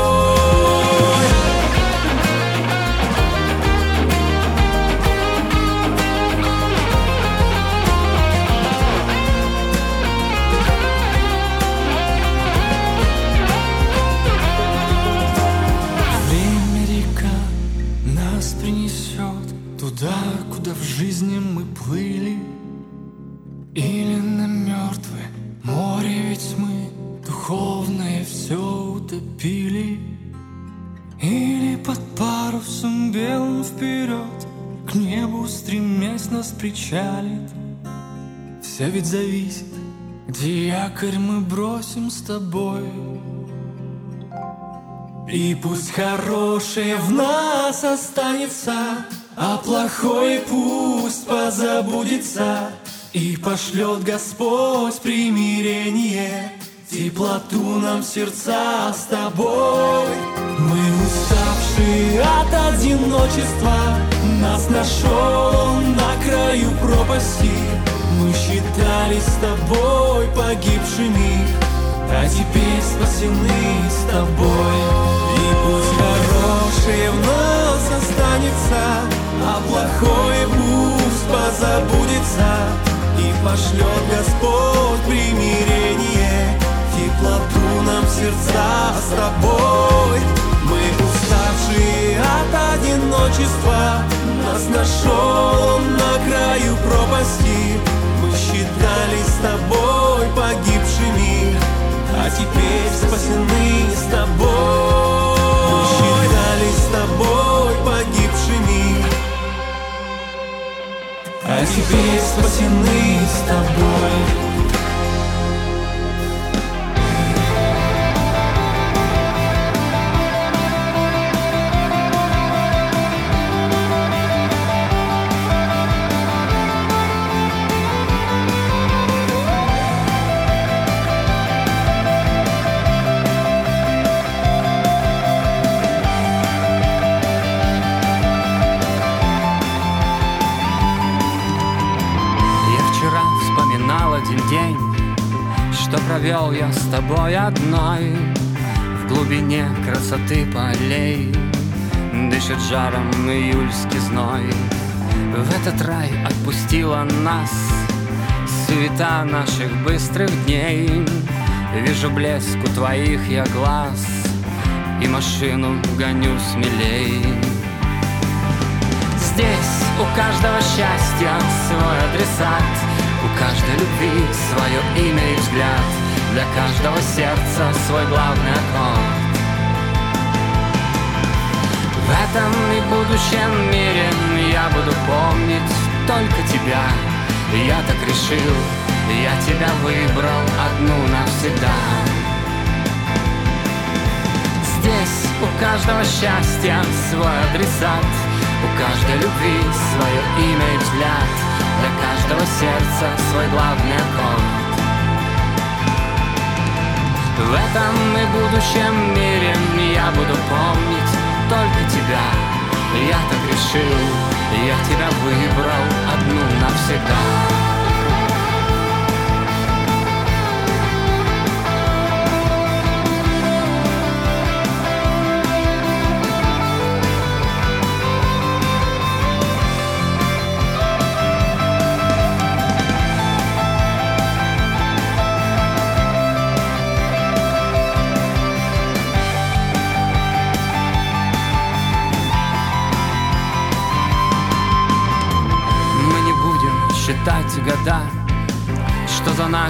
Нас принесет туда, куда в жизни мы плыли. Или на мертвое море, ведь мы духовное все утопили. Или под парусом белым вперед к небу стремясь нас причалит. Все ведь зависит, где якорь мы бросим с тобой. И пусть хорошее в нас останется, а плохое пусть позабудется. И пошлет Господь примирение, теплоту нам сердца с тобой. Мы уставшие от одиночества, нас нашел на краю пропасти. Мы считались с тобой погибшими, а теперь спасены с тобой. И пусть хорошее в нас останется, а плохое пусть позабудется. И пошлет Господь примирение, теплоту нам сердца с тобой. Мы уставшие от одиночества, нас нашел он на краю пропасти. Мы считались с тобой погибшими, а теперь спасены с тобой. Мы считались с тобой а теперь спасены с тобой. День, что провел я с тобой одной В глубине красоты полей. Дышит жаром июльский зной В этот рай отпустила нас Суета наших быстрых дней. Вижу блеск у твоих я глаз И машину гоню смелей. Здесь у каждого счастья свой адресат У каждой любви свое имя и взгляд. Для каждого сердца свой главный аккорд. В этом и будущем мире я буду помнить Я так решил, я тебя выбрал одну навсегда. Здесь у каждого счастья свой адресат. У каждой любви свое имя и взгляд каждого сердца свой главный аккорд В этом и будущем мире я буду помнить только тебя. Я так решил, я тебя выбрал одну навсегда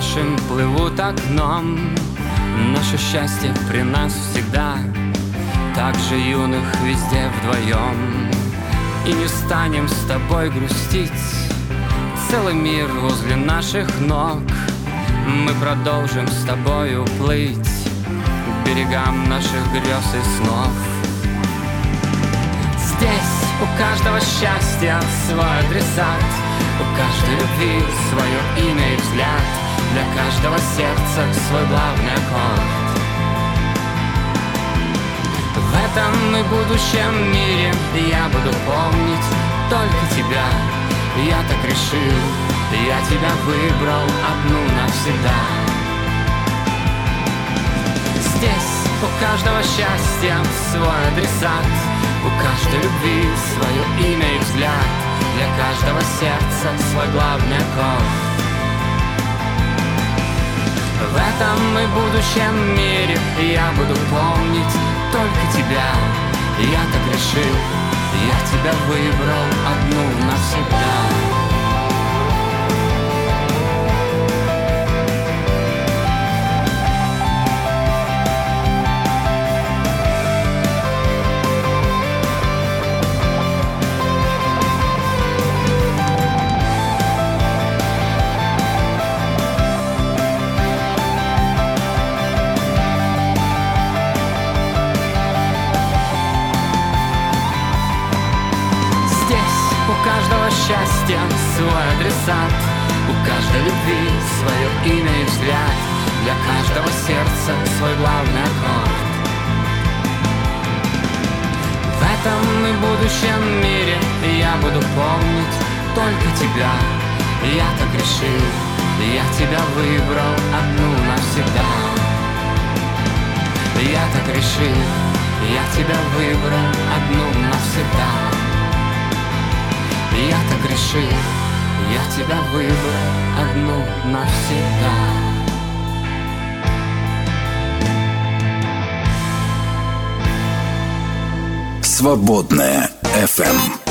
нашим плывут окном. Наше счастье при нас всегда, так же юных везде вдвоем. И не станем с тобой грустить, целый мир возле наших ног. Мы продолжим с тобою плыть к берегам наших грез и снов. Здесь у каждого счастья свой адресат — у каждой любви свое имя и взгляд Для каждого сердца свой главный аккорд. В этом и будущем мире я буду помнить только тебя. Я так решил, я тебя выбрал одну навсегда. Здесь у каждого счастья свой адресат. У каждой любви свое имя и взгляд. Для каждого сердца свой главный аккорд этом и будущем мире. Я буду помнить только тебя. Я так решил, я тебя выбрал одну навсегда свой адресат У каждой любви свое имя и взгляд. Для каждого сердца свой главный аккорд. В этом и будущем мире я буду помнить только тебя. Я так решил, я тебя выбрал одну навсегда. Я так решил, я тебя выбрал одну навсегда. Я так решил, я тебя выбрал одну навсегда. Свободная FM.